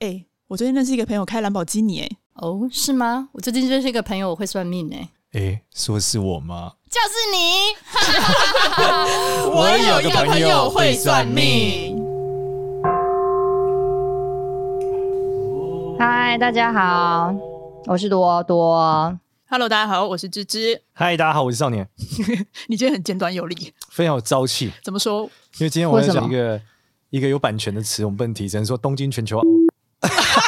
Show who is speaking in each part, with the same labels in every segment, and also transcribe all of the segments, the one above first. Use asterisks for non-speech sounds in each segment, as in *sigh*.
Speaker 1: 哎，我最近认识一个朋友开兰博基尼，哎，
Speaker 2: 哦，是吗？我最近认识一个朋友，我会算命，哎，
Speaker 3: 哎，说是我吗？
Speaker 2: 就是你。*laughs*
Speaker 1: 我有一个朋友会算命。
Speaker 4: 嗨，大家好，我是多多。
Speaker 1: Hello，大家好，我是芝芝。
Speaker 3: 嗨，大家好，我是少年。*laughs*
Speaker 1: 你今天很简短有力，
Speaker 3: 非常有朝气。
Speaker 1: 怎么说？
Speaker 3: 因为今天我要讲一个一个有版权的词，我们不能提，只能说东京全球。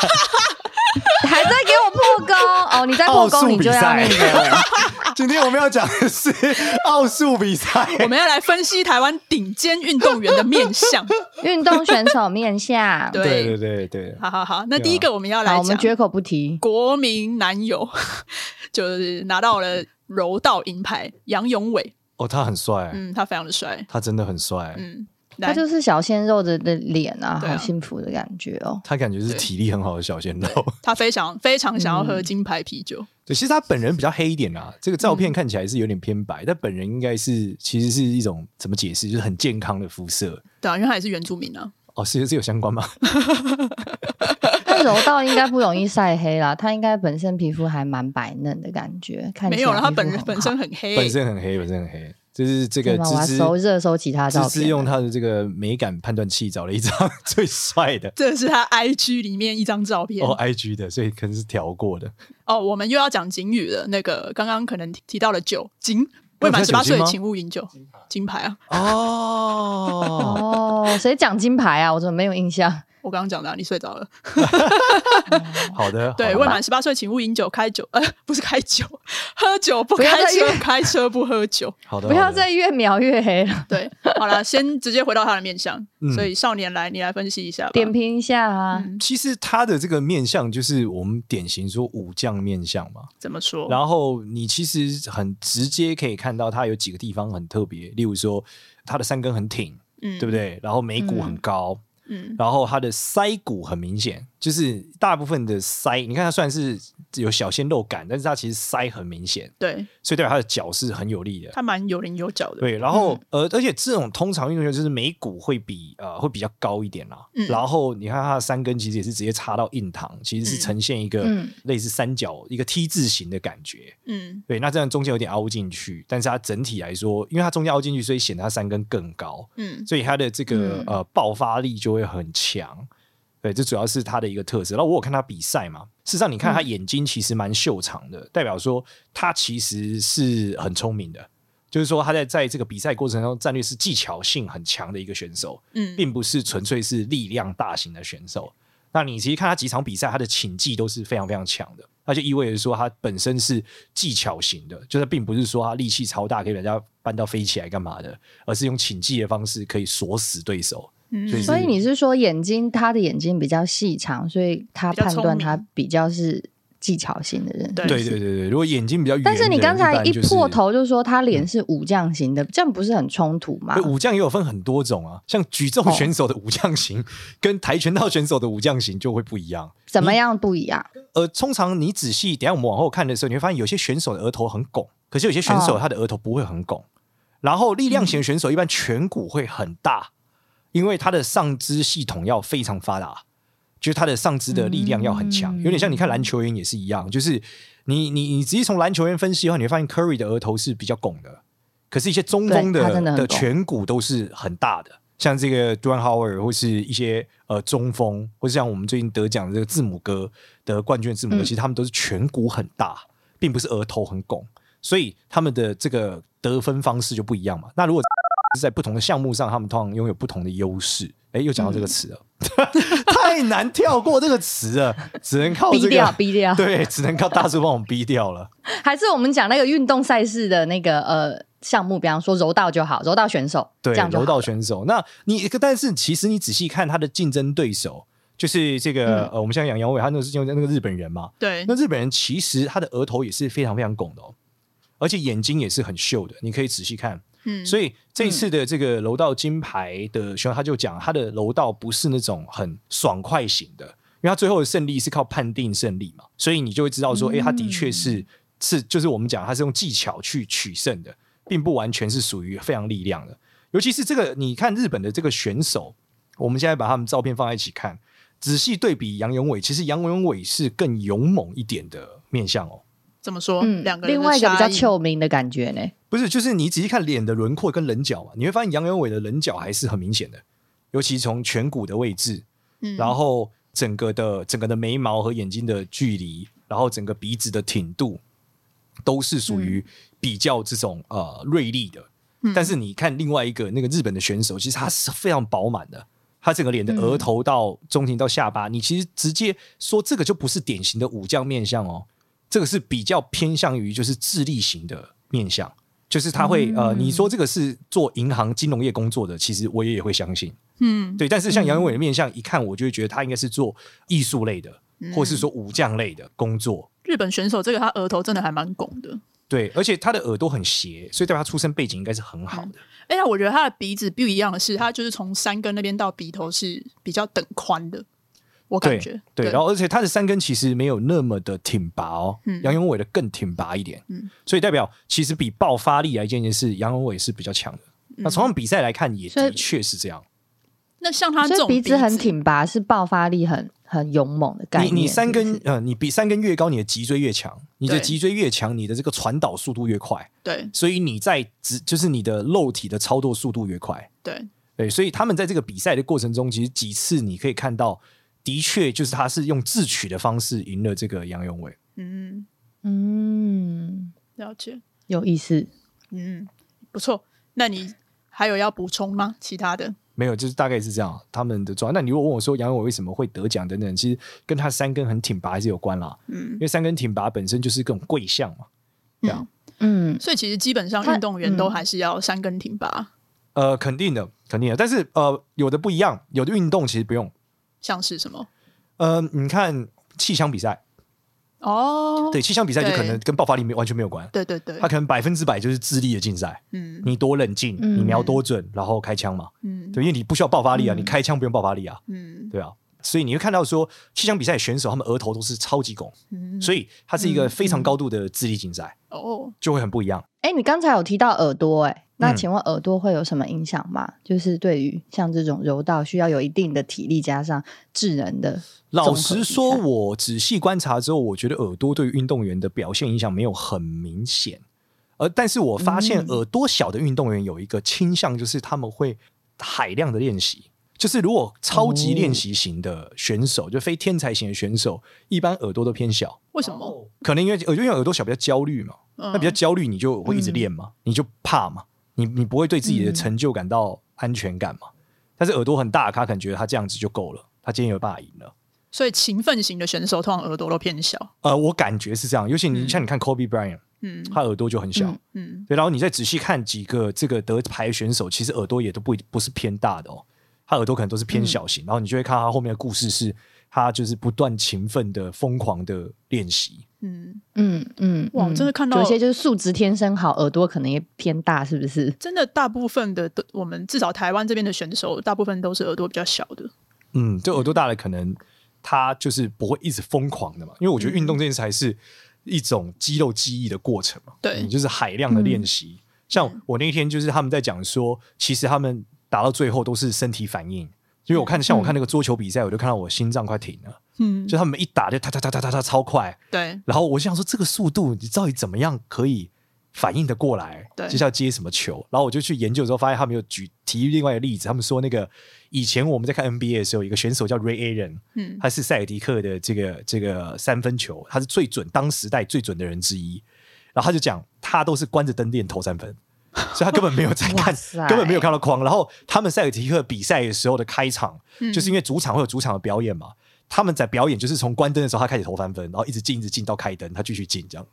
Speaker 3: *laughs*
Speaker 4: 还在给我破功哦！你在破功，你就要那个。*laughs*
Speaker 3: 今天我们要讲的是 *laughs* 奥数比赛，
Speaker 1: 我们要来分析台湾顶尖运动员的面相，
Speaker 4: 运动选手面相。
Speaker 1: 对
Speaker 3: 对对对，
Speaker 1: 好好好。那第一个我们要来讲，
Speaker 4: 我们绝口不提
Speaker 1: 国民男友，就是拿到了柔道银牌杨永伟。
Speaker 3: 哦，他很帅，
Speaker 1: 嗯，他非常的帅，
Speaker 3: 他真的很帅，
Speaker 1: 嗯。
Speaker 4: 他就是小鲜肉的的脸啊，好幸福的感觉哦。
Speaker 3: 他感觉是体力很好的小鲜肉。
Speaker 1: 他非常非常想要喝金牌啤酒。
Speaker 3: 对，其实他本人比较黑一点啊，这个照片看起来是有点偏白，但本人应该是其实是一种怎么解释，就是很健康的肤色。
Speaker 1: 对啊，因为他也是原住民啊。
Speaker 3: 哦，是是有相关吗？*laughs*
Speaker 4: 但柔道应该不容易晒黑啦，他应该本身皮肤还蛮白嫩的感觉。看
Speaker 1: 没有了，他本人本身很黑，
Speaker 3: 本身很黑，本身很黑。就是这个芝芝
Speaker 4: 收热搜其他照片，
Speaker 3: 芝芝用他的这个美感判断器找了一张 *laughs* 最帅的。
Speaker 1: 这是他 IG 里面一张照片
Speaker 3: 哦，IG 的，所以可能是调过的。
Speaker 1: 哦，我们又要讲警语了。那个刚刚可能提到了酒精，未满十八岁请勿饮酒。金牌啊！
Speaker 4: 哦哦，谁讲金牌啊？我怎么没有印象？
Speaker 1: 我刚刚讲的、啊，你睡着了。*laughs* *laughs*
Speaker 3: 好的，
Speaker 1: 对，未满十八岁请勿饮酒、开酒，呃，不是开酒，喝酒不开车，开车不喝酒。*laughs*
Speaker 3: 好的，
Speaker 4: 不要再越描越黑了。
Speaker 1: 对，好了，先直接回到他的面相。嗯、所以少年来，你来分析一下吧，
Speaker 4: 点评一下啊。
Speaker 1: 嗯、
Speaker 3: 其实他的这个面相就是我们典型说武将面相嘛。
Speaker 1: 怎么说？
Speaker 3: 然后你其实很直接可以看到他有几个地方很特别，例如说他的三根很挺，嗯，对不对？然后眉骨很高。嗯
Speaker 1: 嗯，
Speaker 3: 然后他的腮骨很明显，就是大部分的腮，你看他算是有小鲜肉感，但是它其实腮很明显，
Speaker 1: 对，
Speaker 3: 所以代表他的脚是很有力的，
Speaker 1: 它蛮有棱有角的。
Speaker 3: 对，然后、嗯、呃，而且这种通常运动员就是眉骨会比呃会比较高一点啦，嗯、然后你看它的三根其实也是直接插到印堂，其实是呈现一个类似三角、嗯、一个 T 字形的感觉，
Speaker 1: 嗯，
Speaker 3: 对，那这样中间有点凹进去，但是它整体来说，因为它中间凹进去，所以显得它三根更高，
Speaker 1: 嗯，
Speaker 3: 所以它的这个、嗯、呃爆发力就会很强。对，这主要是他的一个特色。然后我有看他比赛嘛，事实上你看他眼睛其实蛮秀长的，嗯、代表说他其实是很聪明的。就是说他在在这个比赛过程中，战略是技巧性很强的一个选手，
Speaker 1: 嗯，
Speaker 3: 并不是纯粹是力量大型的选手。那你其实看他几场比赛，他的倾技都是非常非常强的，那就意味着说他本身是技巧型的，就是并不是说他力气超大可以把人家搬到飞起来干嘛的，而是用倾技的方式可以锁死对手。
Speaker 4: 所以你是说眼睛，他的眼睛比较细长，所以他判断他比较是技巧型的人。
Speaker 3: 对对对对，如果眼睛比较圆，
Speaker 4: 但是你刚才一破头就说他脸是武将型的，这样不是很冲突吗？
Speaker 3: 武将也有分很多种啊，像举重选手的武将型跟跆拳道选手的武将型就会不一样。
Speaker 4: 怎么样不一样？
Speaker 3: 呃，通常你仔细等下我们往后看的时候，你会发现有些选手的额头很拱，可是有些选手他的额头不会很拱。然后力量型选手一般颧骨会很大。因为他的上肢系统要非常发达，就是他的上肢的力量要很强，有点像你看篮球员也是一样，就是你你你直接从篮球员分析的话，你会发现 Curry 的额头是比较拱的，可是一些中锋的的颧骨都是很大的，像这个 Dwight Howard 或是一些呃中锋，或是像我们最近得奖的这个字母哥的冠军字母哥，其实他们都是颧骨很大，并不是额头很拱，所以他们的这个得分方式就不一样嘛。那如果在不同的项目上，他们通常拥有不同的优势。哎，又讲到这个词了，嗯、*laughs* 太难跳过这个词了，只能靠这个
Speaker 4: 逼掉，逼掉。
Speaker 3: 对，只能靠大叔帮我们逼掉了。*laughs*
Speaker 4: 还是我们讲那个运动赛事的那个呃项目，比方说柔道就好，柔道选手。
Speaker 3: 对，柔道选手。那你但是其实你仔细看他的竞争对手，就是这个、嗯、呃，我们现在讲杨勇纬，他那个是用那个日本人嘛？
Speaker 1: 对。
Speaker 3: 那日本人其实他的额头也是非常非常拱的哦，而且眼睛也是很秀的，你可以仔细看。
Speaker 1: 嗯，
Speaker 3: 所以这一次的这个柔道金牌的选手，他就讲他的柔道不是那种很爽快型的，因为他最后的胜利是靠判定胜利嘛，所以你就会知道说，哎、欸，他的确是是就是我们讲他是用技巧去取胜的，并不完全是属于非常力量的。尤其是这个，你看日本的这个选手，我们现在把他们照片放在一起看，仔细对比杨永伟，其实杨永伟是更勇猛一点的面相哦。
Speaker 1: 怎么说？
Speaker 4: 嗯，
Speaker 1: 两个
Speaker 4: 另外一个比较臭名的感觉呢？
Speaker 3: 不是，就是你仔细看脸的轮廓跟棱角嘛，你会发现杨元伟的棱角还是很明显的，尤其从颧骨的位置，嗯，然后整个的整个的眉毛和眼睛的距离，然后整个鼻子的挺度，都是属于比较这种、嗯、呃锐利的。但是你看另外一个那个日本的选手，其实他是非常饱满的。他整个脸的额头到中庭到下巴，嗯、你其实直接说这个就不是典型的武将面相哦，这个是比较偏向于就是智力型的面相，就是他会、嗯、呃，你说这个是做银行金融业工作的，其实我也也会相信，嗯，对。但是像杨永伟的面相，一看我就会觉得他应该是做艺术类的，嗯、或是说武将类的工作。
Speaker 1: 日本选手这个他额头真的还蛮拱的。
Speaker 3: 对，而且他的耳朵很斜，所以代表他出身背景应该是很好的。
Speaker 1: 哎、嗯、呀，我觉得他的鼻子不一样的是，他就是从山根那边到鼻头是比较等宽的，我感
Speaker 3: 觉。对，然后而且他的三根其实没有那么的挺拔哦，嗯、杨永伟的更挺拔一点。嗯，所以代表其实比爆发力来讲，件事杨永伟是比较强的。嗯、那从比赛来看，也的确是这样。
Speaker 1: 那像他这种鼻
Speaker 4: 子，鼻子很挺拔，是爆发力很很勇猛的概念。
Speaker 3: 你你三根呃，你比三根越高，你的脊椎越强。你的脊椎越强，你的这个传导速度越快。
Speaker 1: 对，
Speaker 3: 所以你在直就是你的肉体的操作速度越快。
Speaker 1: 对
Speaker 3: 对，所以他们在这个比赛的过程中，其实几次你可以看到，的确就是他是用智取的方式赢了这个杨永伟。
Speaker 1: 嗯
Speaker 4: 嗯，
Speaker 1: 了解，
Speaker 4: 有意思。
Speaker 1: 嗯，不错。那你还有要补充吗？其他的？
Speaker 3: 没有，就是大概是这样。他们的状态。那你如果问我说杨永伟为什么会得奖等等，其实跟他三根很挺拔还是有关啦。嗯，因为三根挺拔本身就是各种贵相嘛。这样，
Speaker 4: 嗯，
Speaker 1: 所以其实基本上运动员都还是要三根挺拔。
Speaker 3: 呃，肯定的，肯定的。但是呃，有的不一样，有的运动其实不用。
Speaker 1: 像是什么？
Speaker 3: 呃，你看气枪比赛。
Speaker 1: 哦，
Speaker 3: 对，气枪比赛就可能跟爆发力没完全没有关。
Speaker 1: 对对对，
Speaker 3: 他可能百分之百就是智力的竞赛。嗯，你多冷静，你瞄多准，然后开枪嘛。嗯，对，因为你不需要爆发力啊，你开枪不用爆发力啊。嗯，对啊，所以你会看到说气枪比赛选手他们额头都是超级拱，所以它是一个非常高度的智力竞赛。哦，就会很不一样。
Speaker 4: 哎，你刚才有提到耳朵，哎。那请问耳朵会有什么影响吗？嗯、就是对于像这种柔道需要有一定的体力加上智能的。
Speaker 3: 老实说，我仔细观察之后，我觉得耳朵对于运动员的表现影响没有很明显。而但是我发现耳朵小的运动员有一个倾向，就是他们会海量的练习。就是如果超级练习型的选手，哦、就非天才型的选手，一般耳朵都偏小。
Speaker 1: 为什么？
Speaker 3: 可能因为耳因为耳朵小比较焦虑嘛。嗯、那比较焦虑，你就会一直练嘛，嗯、你就怕嘛。你你不会对自己的成就感到安全感吗？嗯、但是耳朵很大，他可能觉得他这样子就够了，他今天有办法赢了。
Speaker 1: 所以勤奋型的选手通常耳朵都偏小。
Speaker 3: 呃，我感觉是这样，尤其你像你看 Kobe Bryant，嗯，他耳朵就很小，嗯，嗯对。然后你再仔细看几个这个得牌选手，其实耳朵也都不不是偏大的哦，他耳朵可能都是偏小型。嗯、然后你就会看他后面的故事是，他就是不断勤奋的、疯狂的练习。
Speaker 1: 嗯嗯嗯，哇，真的看到
Speaker 4: 有些就是素质天生好，耳朵可能也偏大，是不是？
Speaker 1: 真的，大部分的我们至少台湾这边的选手，大部分都是耳朵比较小的。
Speaker 3: 嗯，就耳朵大的，可能他就是不会一直疯狂的嘛，因为我觉得运动这件事还是一种肌肉记忆的过程嘛。
Speaker 1: 对，
Speaker 3: 你就是海量的练习。嗯、像我那天就是他们在讲说，其实他们打到最后都是身体反应。因为我看，像我看那个桌球比赛，我就看到我心脏快停了。嗯，就他们一打就哒哒哒哒哒哒超快。
Speaker 1: 对。然
Speaker 3: 后我就想说，这个速度你到底怎么样可以反应的过来？对。就是要接什么球？然后我就去研究的时候，发现他们有举提另外一个例子。他们说那个以前我们在看 NBA 的时候，有一个选手叫 Ray Allen，嗯，他是塞尔迪克的这个这个三分球，他是最准当时代最准的人之一。然后他就讲，他都是关着灯练投三分。*laughs* 所以他根本没有在看，根本没有看到框。然后他们塞尔提克比赛的时候的开场，嗯、就是因为主场会有主场的表演嘛。他们在表演就是从关灯的时候，他开始投三分，然后一直进，一直进到开灯，他继续进这样。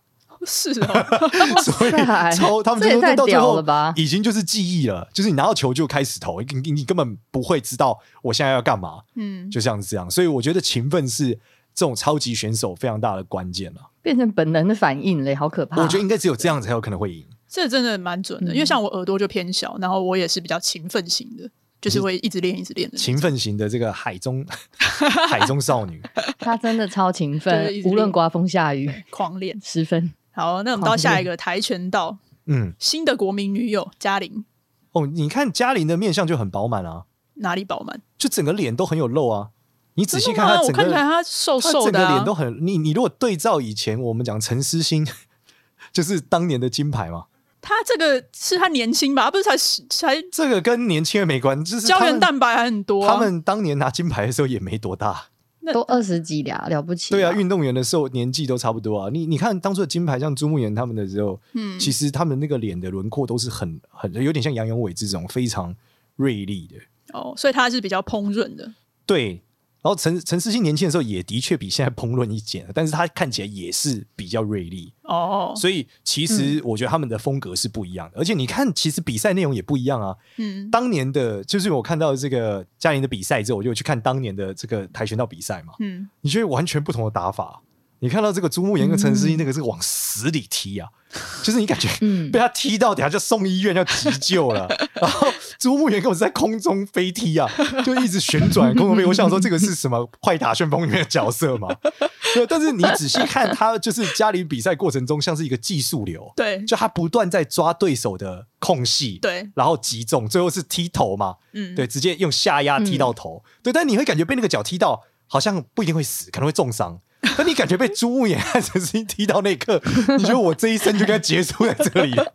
Speaker 1: 是哦，*laughs*
Speaker 3: 所以超他们就说到最后已经就是记忆了，就是你拿到球就开始投，你你根本不会知道我现在要干嘛。嗯，就像是这样。所以我觉得勤奋是这种超级选手非常大的关键了。
Speaker 4: 变成本能的反应嘞，好可怕。
Speaker 3: 我觉得应该只有这样才有可能会赢。
Speaker 1: 这真的蛮准的，因为像我耳朵就偏小，然后我也是比较勤奋型的，就是会一直练、一直练的。
Speaker 3: 勤奋型的这个海中 *laughs* 海中少女，*laughs*
Speaker 4: 她真的超勤奋，无论刮风下雨，
Speaker 1: 狂练
Speaker 4: 十分。
Speaker 1: 好，那我们到下一个跆拳道，嗯，新的国民女友嘉玲。
Speaker 3: 哦，你看嘉玲的面相就很饱满啊，
Speaker 1: 哪里饱满？
Speaker 3: 就整个脸都很有肉啊。你仔细看她整个，
Speaker 1: 我看起来她瘦瘦的、啊，
Speaker 3: 整个脸都很你你如果对照以前我们讲陈思欣，*laughs* 就是当年的金牌嘛。
Speaker 1: 他这个是他年轻吧？他不是才才
Speaker 3: 这个跟年轻人没关，就是
Speaker 1: 胶原蛋白还很多、啊。
Speaker 3: 他们当年拿金牌的时候也没多大，
Speaker 4: 都二十几了，了不起。
Speaker 3: 对啊，运动员的时候年纪都差不多啊。你你看当初的金牌，像朱木炎他们的时候，嗯，其实他们那个脸的轮廓都是很很有点像杨永伟这种非常锐利的。
Speaker 1: 哦，所以他是比较烹饪的。
Speaker 3: 对。然后陈陈思欣年轻的时候也的确比现在烹饪一点，但是他看起来也是比较锐利
Speaker 1: 哦。
Speaker 3: 所以其实我觉得他们的风格是不一样的，嗯、而且你看，其实比赛内容也不一样啊。嗯，当年的就是我看到这个嘉玲的比赛之后，我就去看当年的这个跆拳道比赛嘛。嗯，你觉得完全不同的打法。你看到这个朱木炎跟陈思欣那个是往死里踢啊。*laughs* 就是你感觉被他踢到，底下就送医院要急救了。*laughs* 然后朱木炎跟我是在空中飞踢啊，就一直旋转空中飞。我想说这个是什么《快打旋风》里面的角色嘛？*laughs* 但是你仔细看他，就是家里比赛过程中像是一个技术流，
Speaker 1: 对，
Speaker 3: 就他不断在抓对手的空隙，
Speaker 1: 对，
Speaker 3: 然后击中，最后是踢头嘛，嗯，对，直接用下压踢到头，对。但你会感觉被那个脚踢到，好像不一定会死，可能会重伤。*laughs* 那你感觉被朱木炎和陈思欣踢到那一刻，*laughs* 你觉得我这一生就该结束在这里了？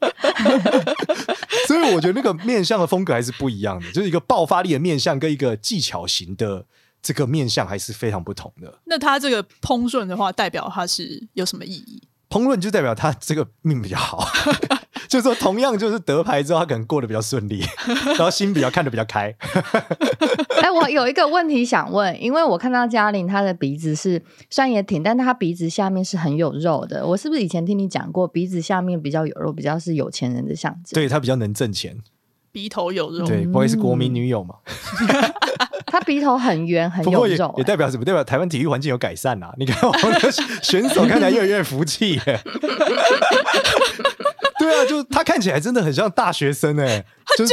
Speaker 3: *laughs* 所以我觉得那个面相的风格还是不一样的，就是一个爆发力的面相跟一个技巧型的这个面相还是非常不同的。
Speaker 1: 那他这个烹饪的话，代表他是有什么意义？
Speaker 3: 烹饪就代表他这个命比较好。就是说，同样就是得牌之后，他可能过得比较顺利，*laughs* 然后心比较看得比较开。*laughs*
Speaker 4: 哎，我有一个问题想问，因为我看到嘉玲她的鼻子是虽然也挺，但她鼻子下面是很有肉的。我是不是以前听你讲过，鼻子下面比较有肉，比较是有钱人的象征？
Speaker 3: 对，他比较能挣钱，
Speaker 1: 鼻头有肉。
Speaker 3: 对，不会是国民女友嘛？*laughs*
Speaker 4: 他鼻头很圆，很有肉，欸，
Speaker 3: 也代表什么？代表台湾体育环境有改善啊！你看我们的选手看起来越来越服气。*laughs* 对啊，就他看起来真的很像大学生哎、*laughs*
Speaker 1: 就是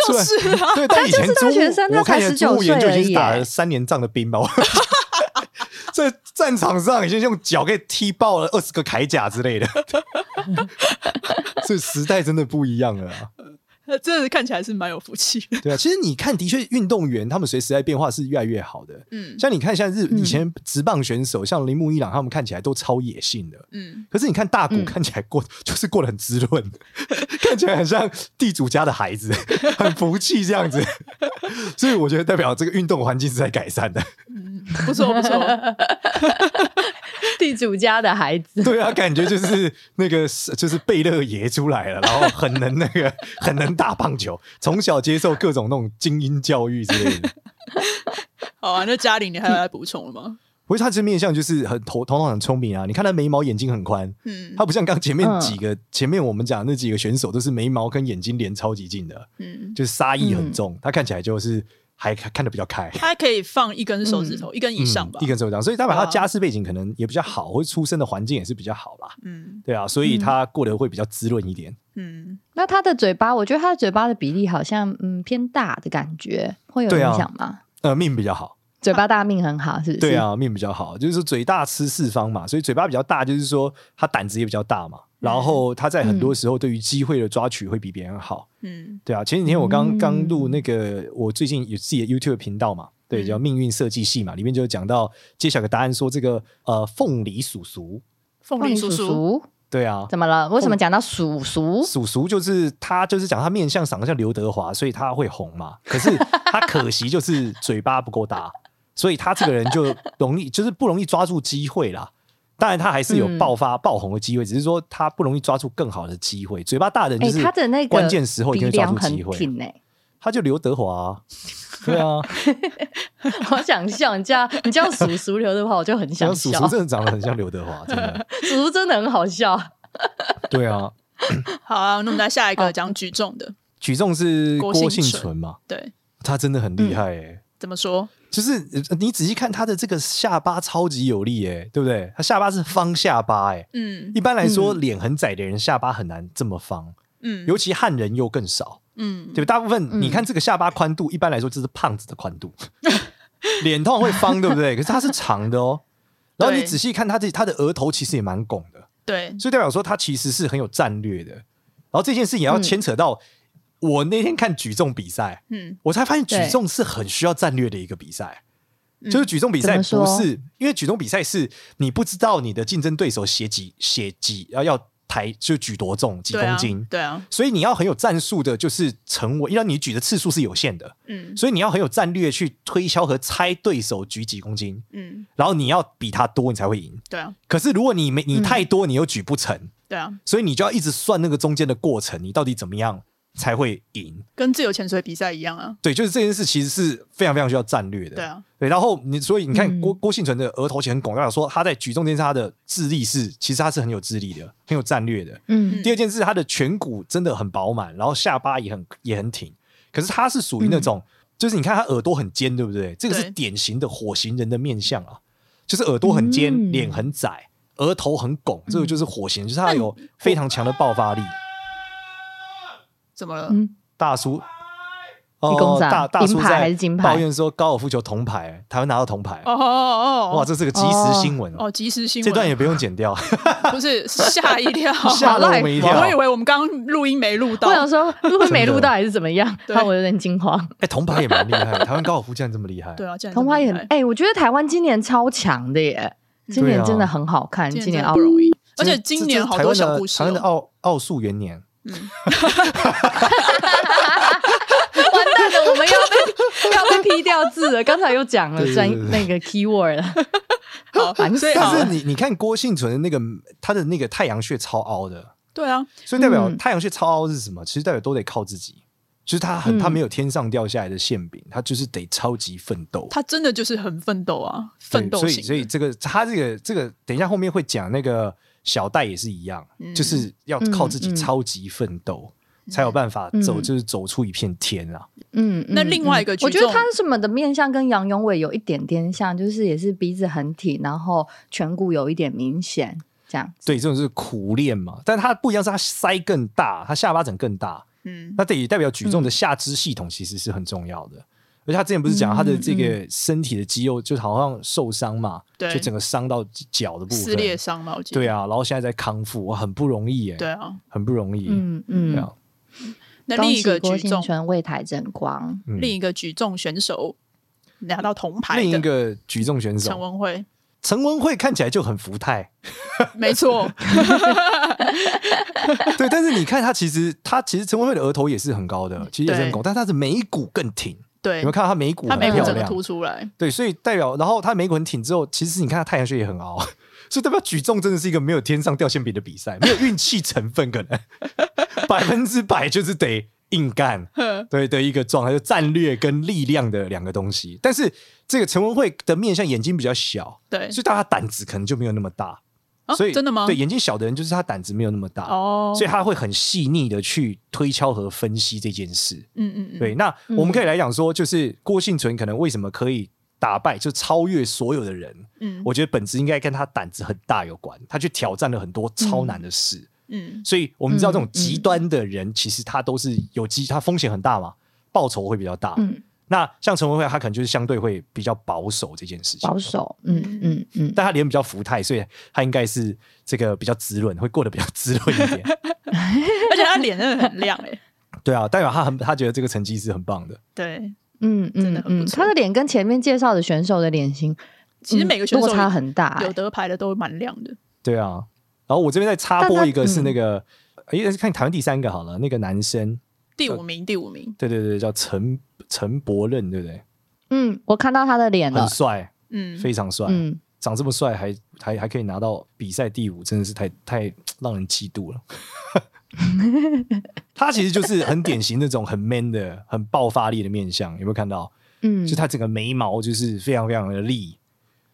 Speaker 1: 啊，
Speaker 3: 对，但以前朱木，我看起来朱木炎就已经是打了三年仗的兵吧，*laughs* 在战场上已经用脚给踢爆了二十个铠甲之类的，这时代真的不一样了。
Speaker 1: 这看起来是蛮有福气。
Speaker 3: 对啊，其实你看，的确运动员他们随时代变化是越来越好的。嗯，像你看，像日以前直棒选手，嗯、像铃木一朗，他们看起来都超野性的。嗯，可是你看大谷看起来过、嗯、就是过得很滋润，*laughs* 看起来很像地主家的孩子，很福气这样子。*laughs* 所以我觉得代表这个运动环境是在改善的。
Speaker 1: 嗯，不错不错。*laughs*
Speaker 4: 地主家的孩子，
Speaker 3: 对啊，感觉就是那个就是贝勒爷出来了，然后很能那个 *laughs* 很能打棒球，从小接受各种那种精英教育之类的。
Speaker 1: 好啊，那嘉玲你还有来补充了吗？
Speaker 3: 不是，他这面相就是很头头脑很聪明啊。你看他眉毛眼睛很宽，嗯，他不像刚前面几个、嗯、前面我们讲那几个选手都是眉毛跟眼睛连超级近的，嗯，就是杀意很重，嗯、他看起来就是。还看得比较开，
Speaker 1: 他还可以放一根手指头，嗯、一根以上吧，
Speaker 3: 嗯、一根手指头，所以他把他家世背景可能也比较好，或者出生的环境也是比较好吧。嗯，对啊，所以他过得会比较滋润一点。
Speaker 4: 嗯，那他的嘴巴，我觉得他的嘴巴的比例好像嗯偏大的感觉，会有影响吗？啊、
Speaker 3: 呃，命比较好。
Speaker 4: 嘴巴大命很好，是不是？
Speaker 3: 对啊，命比较好，就是说嘴大吃四方嘛，所以嘴巴比较大，就是说他胆子也比较大嘛。嗯、然后他在很多时候对于机会的抓取会比别人好。嗯，对啊。前几天我刚刚录那个，我最近有自己的 YouTube 频道嘛，对，叫命运设计系嘛，里面就讲到揭晓个答案，说这个呃凤梨叔叔，
Speaker 1: 凤梨叔叔，
Speaker 3: 对啊，
Speaker 4: 怎么了？为什么讲到叔叔？
Speaker 3: 叔叔就是他，就是讲他面相长得像刘德华，所以他会红嘛。可是他可惜就是嘴巴不够大。所以他这个人就容易，就是不容易抓住机会啦。当然，他还是有爆发、爆红的机会，只是说他不容易抓住更好的机会。嘴巴大的人就是他的那个关键时候一定会抓住机会。他就刘德华，*laughs* 对啊。
Speaker 4: 我想笑，你叫你叫叔叔刘德华，我就很想 *laughs* 笑。叔
Speaker 3: 叔真的长得很像刘德华，*laughs* 真的。
Speaker 4: 叔叔真的很好笑。
Speaker 3: 对啊。
Speaker 1: 好啊，那我们来下一个讲举重的。
Speaker 3: 举重是郭幸存嘛？
Speaker 1: 对，
Speaker 3: 他真的很厉害哎。
Speaker 1: 怎么说？
Speaker 3: 就是你仔细看他的这个下巴超级有力哎，对不对？他下巴是方下巴哎，嗯，一般来说脸很窄的人下巴很难这么方，嗯，尤其汉人又更少，嗯，对，大部分你看这个下巴宽度，一般来说这是胖子的宽度，*laughs* 脸通常会方，对不对？可是它是长的哦，然后你仔细看他这他的额头其实也蛮拱的，
Speaker 1: 对，
Speaker 3: 所以代表说他其实是很有战略的。然后这件事也要牵扯到。我那天看举重比赛，嗯，我才发现举重是很需要战略的一个比赛。就是举重比赛不是因为举重比赛是你不知道你的竞争对手写几写几要要抬就举多重
Speaker 1: 几
Speaker 3: 公斤，
Speaker 1: 对啊，
Speaker 3: 所以你要很有战术的，就是成为，因为你举的次数是有限的，
Speaker 1: 嗯。
Speaker 3: 所以你要很有战略去推敲和猜对手举几公斤，
Speaker 1: 嗯，
Speaker 3: 然后你要比他多，你才会赢。
Speaker 1: 对啊，
Speaker 3: 可是如果你没你太多，你又举不成，
Speaker 1: 对啊，
Speaker 3: 所以你就要一直算那个中间的过程，你到底怎么样才会赢？
Speaker 1: 跟自由潜水比赛一样啊，
Speaker 3: 对，就是这件事其实是非常非常需要战略的。
Speaker 1: 对啊，
Speaker 3: 对，然后你所以你看
Speaker 4: 嗯
Speaker 3: 郭郭婞淳的额头其实很拱，代表说他在举重这件事他的智力是其实他是很有智力的，很有战略的。
Speaker 4: 嗯
Speaker 3: 第二件事，他的颧骨真的很饱满，然后下巴也很也很挺。可是他是属于那种，就是你看他耳朵很尖，对不对？这个是典型的火星人的面相啊，就是耳朵很尖，
Speaker 4: 嗯
Speaker 3: 脸很窄，额头很拱，这个就是火星，就是他有非常强的爆发力。
Speaker 1: 怎么了？
Speaker 4: 嗯，
Speaker 3: 大叔。
Speaker 4: 你公仔
Speaker 3: 大大叔
Speaker 4: 银牌还是金牌？
Speaker 3: 抱怨说高尔夫球铜牌，台湾拿到铜牌，
Speaker 1: 哦哦哦，
Speaker 3: 哇，这是个即时新闻。
Speaker 1: 哦，即时新闻，
Speaker 3: 这段也不用剪掉，*laughs*
Speaker 1: 不是吓一跳，*laughs*
Speaker 3: 吓了我们一跳。
Speaker 1: 我以为我们刚刚录音没录到，
Speaker 4: 我想说录音没录到还是怎么
Speaker 1: 样，
Speaker 4: 让我有点惊慌。*laughs*
Speaker 3: 哎，铜牌也蛮厉害，台湾高尔夫竟然这么厉害。
Speaker 1: 对啊，竟然铜
Speaker 4: 牌也很哎、我觉得台湾今年超强的耶，今年真的很好看。今年
Speaker 1: 不容易，而且今年好多小故事
Speaker 3: 台湾的
Speaker 1: 哦。
Speaker 3: 奥奥数元年，*laughs*
Speaker 4: 完蛋了，我们要被要被批掉字了。刚才又讲了
Speaker 3: 专
Speaker 4: 那个 keyword 了，*laughs*
Speaker 1: 好，
Speaker 4: 烦死
Speaker 3: 但
Speaker 1: 所以好
Speaker 3: 是你你看郭幸存的那个他的那个太阳穴超凹的，
Speaker 1: 对啊，
Speaker 3: 所以代表
Speaker 4: 嗯
Speaker 3: 太阳穴超凹是什么？其实代表都得靠自己，就是他很
Speaker 4: 嗯
Speaker 3: 他没有天上掉下来的馅饼，他就是得超级奋斗。
Speaker 1: 他真的就是很奋斗啊，
Speaker 3: 对所以
Speaker 1: 奋斗型的。
Speaker 3: 所以这个他这个这个，等一下后面会讲那个小戴也是一样，
Speaker 1: 嗯
Speaker 3: 就是要靠自己超级奋斗，才有办法走，
Speaker 4: 嗯
Speaker 3: 就是走出一片天啊。
Speaker 4: 嗯，
Speaker 1: 那
Speaker 4: 嗯
Speaker 1: 另外一个
Speaker 4: 我觉得他什么的面相跟杨永伟有一点点像，就是也是鼻子很挺，然后颧骨有一点明显，这样。
Speaker 3: 对，这种是苦练嘛，但他不一样，是他腮更大，他下巴整更大，
Speaker 1: 嗯，
Speaker 3: 那等于代表举重的下肢系统其实是很重要的。而且他之前不是讲他的这个身体的肌肉就好像受伤嘛，
Speaker 1: 对。
Speaker 3: 就整个伤到脚的部分，
Speaker 1: 撕裂伤嘛，我记得。
Speaker 3: 对啊，然后现在在康复，哇，很不容易耶，
Speaker 1: 对啊，
Speaker 3: 很不容易，
Speaker 4: 嗯嗯。
Speaker 3: 对啊，
Speaker 1: 那另一
Speaker 4: 个
Speaker 1: 举重
Speaker 4: 婞，淳为台争光。
Speaker 3: 嗯。
Speaker 1: 另一个举重选手拿到铜牌
Speaker 3: 另一个举重选
Speaker 1: 手。
Speaker 3: 陈手
Speaker 1: 文慧，
Speaker 3: 陈文慧看起来就很福态，*laughs*
Speaker 1: 没错，*laughs*
Speaker 3: 对，但是你看他其实他其实陈文慧的额头也是很高的，其实也是很高，但他的眉骨更挺，
Speaker 1: 对。
Speaker 3: 有没有，看到他眉骨
Speaker 1: 他？眉骨整个凸出来，
Speaker 3: 对，所以代表，然后他眉骨很挺之后，其实你看他太阳穴也很凹，*laughs* 所以代表举重真的是一个没有天上掉馅饼的比赛，没有运气成分，可能。*laughs* 百分之百就是得硬干，*laughs* 对的一个状态，就战略跟力量的两个东西。但是这个陈文慧的面相眼睛比较小，
Speaker 1: 对，
Speaker 3: 所以大家胆子可能就没有那么大，
Speaker 1: 啊
Speaker 3: 所以
Speaker 1: 真的吗？
Speaker 3: 对，眼睛小的人就是他胆子没有那么大，
Speaker 1: 哦，
Speaker 3: 所以他会很细腻的去推敲和分析这件事。
Speaker 1: 嗯嗯嗯，
Speaker 3: 对，那我们可以来讲说，就是郭幸存可能为什么可以打败，就超越所有的人？
Speaker 1: 嗯
Speaker 3: 我觉得本质应该跟他胆子很大有关，他去挑战了很多超难的事。
Speaker 1: 嗯
Speaker 3: 所以我们知道这种极端的人，其实他都是有机，他风险很大嘛，报酬会比较大。
Speaker 4: 嗯，
Speaker 3: 那像陈文慧，他可能就是相对会比较保守这件事情，
Speaker 4: 保守，嗯嗯。嗯，
Speaker 3: 但他脸比较福态，所以他应该是这个比较滋润，会过得比较滋润一点。*laughs*
Speaker 1: 而且他脸真的很亮哎，*laughs*
Speaker 3: 对啊，代表他很他觉得这个成绩是很棒的。
Speaker 1: 对，
Speaker 4: 嗯
Speaker 1: 真的
Speaker 4: 嗯嗯，
Speaker 1: 很不错。
Speaker 4: 他的脸跟前面介绍的选手的脸型，
Speaker 1: 其实每个选手
Speaker 4: 落差很大欸，
Speaker 1: 有得牌的都蛮亮的，
Speaker 3: 对啊，然后我这边再插播一
Speaker 4: 个
Speaker 3: 是那个，哎、看台湾第三个好了，那个男生，
Speaker 1: 第五名，第五名，
Speaker 3: 对对对，叫陈陈伯任，对不对？
Speaker 4: 嗯，我看到他的
Speaker 3: 脸
Speaker 4: 了
Speaker 3: 很，帅，
Speaker 1: 嗯，
Speaker 3: 非常帅，
Speaker 4: 嗯，
Speaker 3: 长这么帅还还还可以拿到比赛第五，真的是太太 *tsk* 让人嫉妒了。*laughs* 他其实就是很典型那种很 man 的、很爆发力的面相，有没有看到？
Speaker 4: 嗯，
Speaker 3: 就他整个眉毛就是非常非常的立，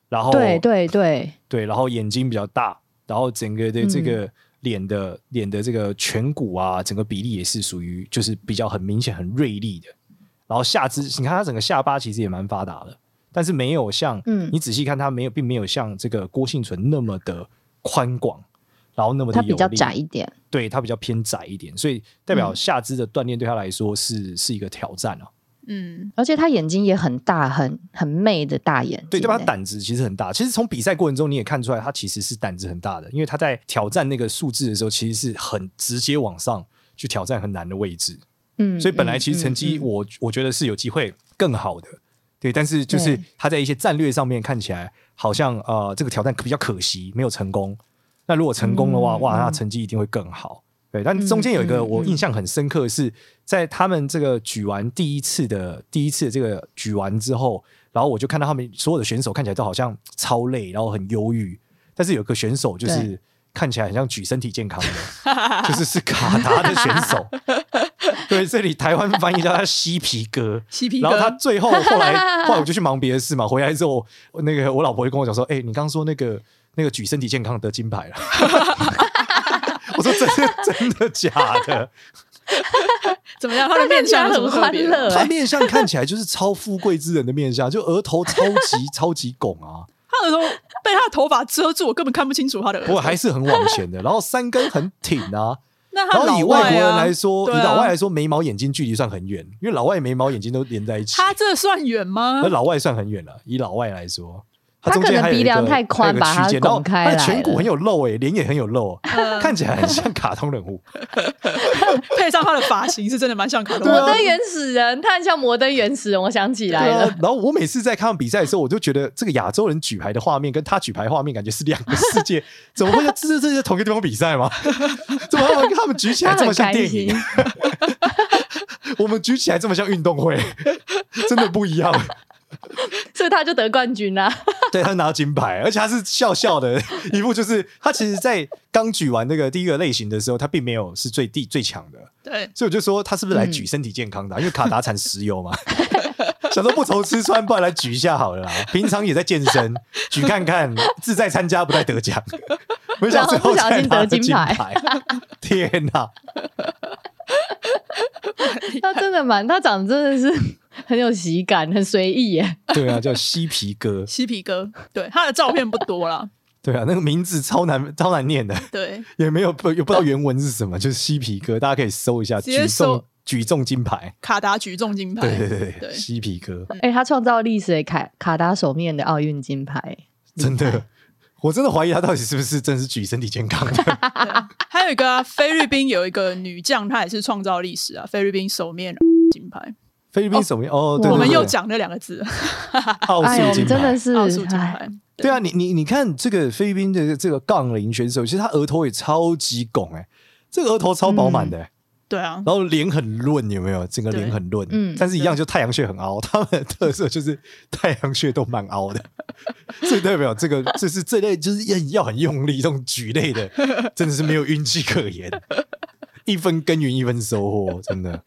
Speaker 3: 然后
Speaker 4: 对对对，
Speaker 3: 对，然后眼睛比较大，然后整个的这个脸的、脸的这个颧骨啊，整个比例也是属于就是比较很明显、很锐利的。然后下肢，你看他整个下巴其实也蛮发达的，但是没有像，
Speaker 4: 嗯
Speaker 3: 你仔细看他没有，并没有像这个郭幸存那么的宽广，然后那么的有力，
Speaker 4: 他比较窄一点，
Speaker 3: 对他比较偏窄一点，所以代表下肢的锻炼对他来说是是一个挑战啊。
Speaker 1: 嗯，
Speaker 4: 而且他眼睛也很大，很很媚的大眼睛，
Speaker 3: 对，对吧？他
Speaker 4: 欸
Speaker 3: 胆子其实很大。其实从比赛过程中你也看出来，他其实是胆子很大的，因为他在挑战那个数字的时候，其实是很直接往上去挑战很难的位置。
Speaker 4: 嗯，
Speaker 3: 所以本来其实成绩
Speaker 4: 嗯嗯嗯
Speaker 3: 我我觉得是有机会更好的，对，但是就是他在一些战略上面看起来好像呃这个挑战比较可惜，没有成功。那如果成功的话，
Speaker 4: 嗯、
Speaker 3: 哇，那成绩一定会更好。对，但中间有一个我印象很深刻，是在他们这个举完第一次的第一次的这个举完之后，然后我就看到他们所有的选手看起来都好像超累，然后很忧郁。但是有个选手就是看起来很像举身体健康的，*laughs* 就是是卡达的选手。*laughs* 对，这里台湾翻译叫他嬉皮哥。*laughs*
Speaker 1: 嬉皮哥。
Speaker 3: 然后他最后后来后来我就去忙别的事嘛，回来之后那个我老婆就跟我讲说：“哎、欸，你刚刚说那个那个举身体健康得金牌了。*laughs* ”我说：“真的真的假的？
Speaker 1: 怎么样？他的面相很欢乐，
Speaker 3: 他面相看起来就是超富贵之人的面相，就额头超级超级拱啊。”
Speaker 1: 他额头被他的头发遮住，我根本看不清楚他的额头。
Speaker 3: 不过还是很往前的，然后三根很挺啊。然后以外国人来说，
Speaker 1: 啊、
Speaker 3: 以老外来说，眉毛眼睛距离算很远，因为老外眉毛眼睛都连在一起。
Speaker 1: 他这算远吗？
Speaker 3: 那老外算很远了，以老外来说。
Speaker 4: 他可能鼻梁太宽，把它拱开
Speaker 3: 来。颧骨很有肉诶、欸，脸也很有肉，呃、看起来很像卡通人物。*laughs*
Speaker 1: 配上他的发型，是真的蛮像卡通。
Speaker 4: 摩登原始人，他很像摩登原始人，我想起来了。
Speaker 3: 啊、然后我每次在看比赛的时候，我就觉得这个亚洲人举牌的画面跟他举牌画面，感觉是两个世界。怎么会在这这是同一个地方比赛吗？*laughs* 怎么他们举起来这么像电影？*laughs* 我们举起来这么像运动会，真的不一样。*laughs*
Speaker 4: 所以他就得冠军啦，*laughs*
Speaker 3: 对，他拿到金牌，而且他是笑笑的。*laughs* 一副，就是他其实，在刚举完那个第一个类型的时候，他并没有是最第最强的，
Speaker 1: 对，
Speaker 3: 所以我就说他是不是来举身体健康的、啊？嗯、因为卡达产石油嘛，想说不愁吃穿，不然来举一下好了啦。平常也在健身，举看看，自在参加不带得奖，没想到最后才拿金牌，天哪！
Speaker 4: 他真的蛮，他长得真的是很有喜感，很随意耶。*laughs*
Speaker 3: 对啊，叫嬉皮哥，*laughs*
Speaker 1: 嬉皮哥。对，他的照片不多啦。*laughs*
Speaker 3: 对啊，那个名字超难，超难念的。
Speaker 1: 对，
Speaker 3: 也没有不也不知道原文是什么，就是嬉皮哥，大家可以搜一下。举重举重金牌，
Speaker 1: 卡达举重金牌。
Speaker 3: 对对对对，嬉皮哥。
Speaker 4: 哎、欸，他创造历史诶，卡卡达首面的奥运金牌，
Speaker 3: 真的。我真的怀疑他到底是不是真是举身体健康的。
Speaker 1: 还有一个、啊、菲律宾有一个女将，她也是创造历史啊！菲律宾首面金牌，
Speaker 3: 菲律宾首面哦，对，
Speaker 1: 我们又讲那两个字，*laughs*
Speaker 3: 奥数金牌，
Speaker 4: 真的是
Speaker 1: 奥数金牌。
Speaker 3: 对。啊，你你你看这个菲律宾的这个杠铃选手，其实他额头也超级拱哎、欸，这个额头超饱满的、欸。嗯
Speaker 1: 对啊，
Speaker 3: 然后脸很润，有没有？整个脸很润，嗯，但是一样就太阳穴很凹。他们的特色就是太阳穴都蛮凹的，*laughs* 所以代表这个就是这类就是要要很用力，这种举类的真的是没有运气可言，一分耕耘一分收获，*laughs* 真的。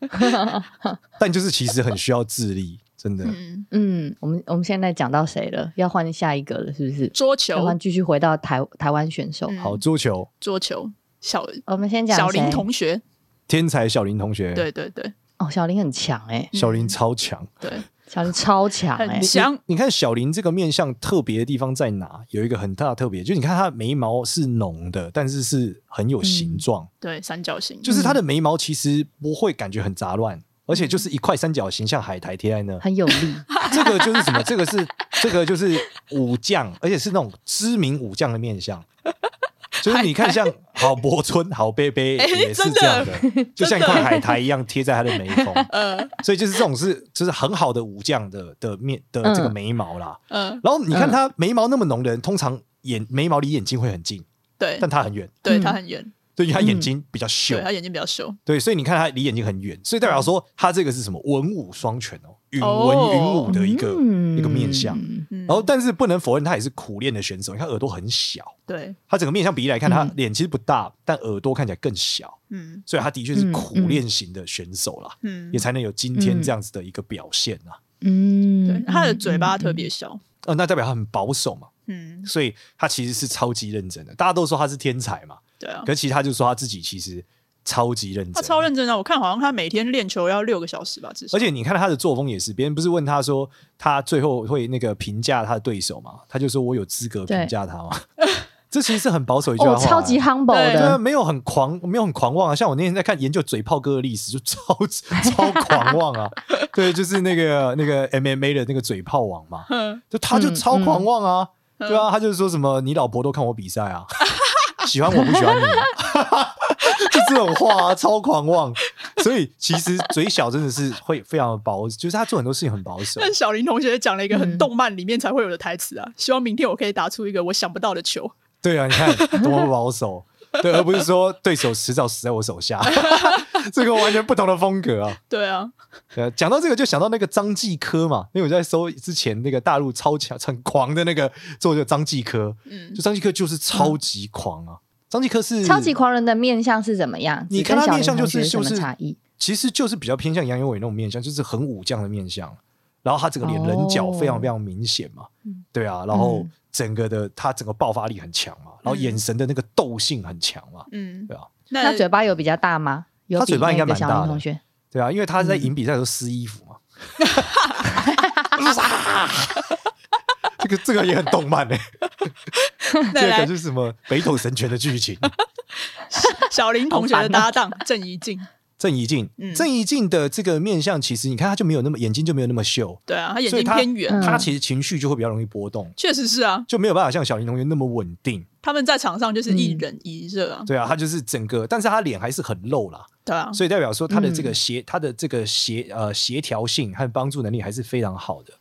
Speaker 3: 但就是其实很需要智力，真的。
Speaker 4: 嗯嗯，我们我们现在讲到谁了？要换下一个了，是不是？
Speaker 1: 桌球，
Speaker 4: 要换继续回到台台湾选手。
Speaker 1: 嗯、
Speaker 3: 好，桌球，
Speaker 1: 桌球，小
Speaker 4: 我们先讲
Speaker 1: 小林同学。
Speaker 3: 天才小林同学，
Speaker 1: 对对对，
Speaker 4: 哦，小林很强哎，
Speaker 3: 小林超强，
Speaker 1: 对，
Speaker 4: 小林超强哎，
Speaker 1: 很强。
Speaker 3: 你看小林这个面相特别的地方在哪？有一个很大的特别，就是你看他的眉毛是浓的，但是是很有形状，
Speaker 1: 对，三角形，
Speaker 3: 就是他的眉毛其实不会感觉很杂乱，而且就是一块三角形，像海苔贴在那，
Speaker 4: 很有力。*laughs*
Speaker 3: 这个就是什么？这个是这个就是武将，而且是那种知名武将的面相。就是你看，像 *laughs* 郝柏村、郝贝贝也是这样的，欸、就像一块海苔一样贴在他的眉峰。*laughs* 嗯，所以就是这种是就是很好的武将的的面的这个眉毛啦。嗯，然后你看他眉毛那么浓的人，通常眼眉毛离眼睛会很近，
Speaker 1: 对，
Speaker 3: 但他很远，
Speaker 1: 对他很远。
Speaker 3: 对，因为他眼睛比较秀，
Speaker 1: 对他眼睛比较秀，
Speaker 3: 对，所以你看他离眼睛很远，所以代表说他这个是什么文武双全哦，允文云武的一个一个面相。然后，但是不能否认他也是苦练的选手，你看耳朵很小，
Speaker 1: 对，他
Speaker 3: 整个面相比例来看，他脸其实不大，但耳朵看起来更小，嗯，所以他的确是苦练型的选手啦，嗯，也才能有今天这样子的一个表现啊，
Speaker 4: 嗯，
Speaker 1: 对，他的嘴巴特别小，
Speaker 3: 呃，那代表他很保守嘛，嗯，所以他其实是超级认真的，大家都说他是天才嘛。
Speaker 1: 对啊，
Speaker 3: 可是其实他就说他自己其实超级认真，
Speaker 1: 他超认真啊！我看好像他每天练球要六个小时吧，至少。
Speaker 3: 而且你看他的作风也是，别人不是问他说他最后会那个评价他的对手嘛？他就说我有资格评价他吗？*laughs* 这其实是很保守一句话，
Speaker 4: 超级 humble 的，
Speaker 3: 没有很狂，没有很狂妄啊。像我那天在看研究嘴炮哥的历史，就超 *laughs* 超狂妄啊！对，就是那个那个 MMA 的那个嘴炮王嘛，*laughs* 就他就超狂妄啊！对啊，他就是说什么你老婆都看我比赛啊。喜欢我不喜欢你，*laughs* 就这种话、啊、超狂妄，所以其实嘴小真的是会非常的保守，就是他做很多事情很保守。
Speaker 1: 但小林同学讲了一个很动漫里面才会有的台词啊，嗯、*laughs* 希望明天我可以打出一个我想不到的球。
Speaker 3: 对啊，你看多么保守，对，而不是说对手迟早死在我手下，*laughs* 这个完全不同的风格啊。
Speaker 1: 对啊，
Speaker 3: 呃，讲到这个就想到那个张继科嘛，因为我在搜之前那个大陆超强很狂的那个作者张继科，嗯，就张继科就是超级狂啊。张继科是
Speaker 4: 超级狂人的面相是怎么样？
Speaker 3: 你看他面相就是
Speaker 4: 就是差异，
Speaker 3: 其实就是比较偏向杨永伟那种面相，就是很武将的面相。然后他整个脸棱角非常非常明显嘛，哦、对啊，然后。嗯整个的他整个爆发力很强嘛，然后眼神的那个斗性很强嘛，嗯，对啊。
Speaker 4: 那他嘴巴有比较大吗？
Speaker 3: 他嘴巴应该蛮大的。
Speaker 4: 同学，
Speaker 3: 对啊，因为他在赢比赛的时候撕衣服嘛。*laughs* *laughs* 这个这个也很动漫哎，*laughs* 这个就是什么北斗神拳的剧情。*laughs*
Speaker 1: 小林同学的搭档郑怡静。
Speaker 3: 郑怡静，郑怡静的这个面相，其实你看，他就没有那么眼睛就没有那么秀。
Speaker 1: 对啊，他眼睛偏圆，
Speaker 3: 他其实情绪就会比较容易波动。
Speaker 1: 确实是啊，
Speaker 3: 就没有办法像小林同学那么稳定。
Speaker 1: 他们在场上就是一冷一热啊。
Speaker 3: 对啊，他就是整个，但是他脸还是很露啦。
Speaker 1: 对啊，
Speaker 3: 所以代表说他的这个协，他的这个协呃协调性和帮助能力还是非常好的。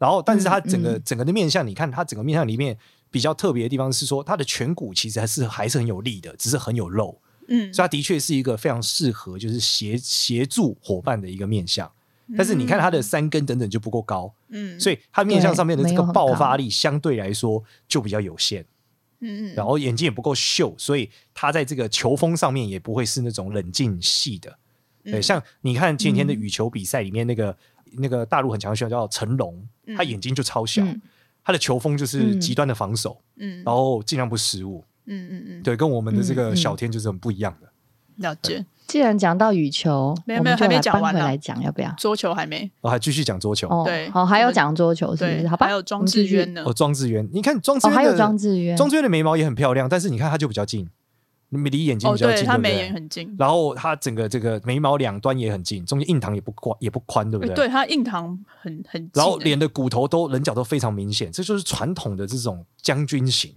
Speaker 3: 然后，但是他整个整个的面相，你看他整个面相里面比较特别的地方是说，他的颧骨其实还是还是很有力的，只是很有肉。嗯，所以他的确是一个非常适合就是协协助伙伴的一个面相，但是你看他的三根等等就不够高，嗯，所以他面相上面的这个爆发力相对来说就比较有限，嗯嗯，然后眼睛也不够秀，所以他在这个球风上面也不会是那种冷静系的，对，像你看前几天的羽球比赛里面那个那个大陆很强的选手叫成龙，他眼睛就超小，他的球风就是极端的防守，嗯，然后尽量不失误。嗯嗯嗯，对，跟我们的这个小天就是很不一样的。
Speaker 1: 了解。
Speaker 4: 既然讲到羽球，
Speaker 1: 没有没有还没讲完
Speaker 4: 来讲要不要？
Speaker 1: 桌球还没，
Speaker 3: 我还继续讲桌球。
Speaker 1: 对，
Speaker 4: 好，还有讲桌球是不是？好吧。
Speaker 1: 还有庄智渊呢？
Speaker 3: 哦，庄智渊，你看庄智渊
Speaker 4: 还有庄智渊，
Speaker 3: 庄智渊的眉毛也很漂亮，但是你看他就比较近，离眼睛比较近，
Speaker 1: 他眉眼很近。
Speaker 3: 然后他整个这个眉毛两端也很近，中间印堂也不宽也不宽，对不对？
Speaker 1: 对，他印堂很很。
Speaker 3: 然后脸的骨头都棱角都非常明显，这就是传统的这种将军型。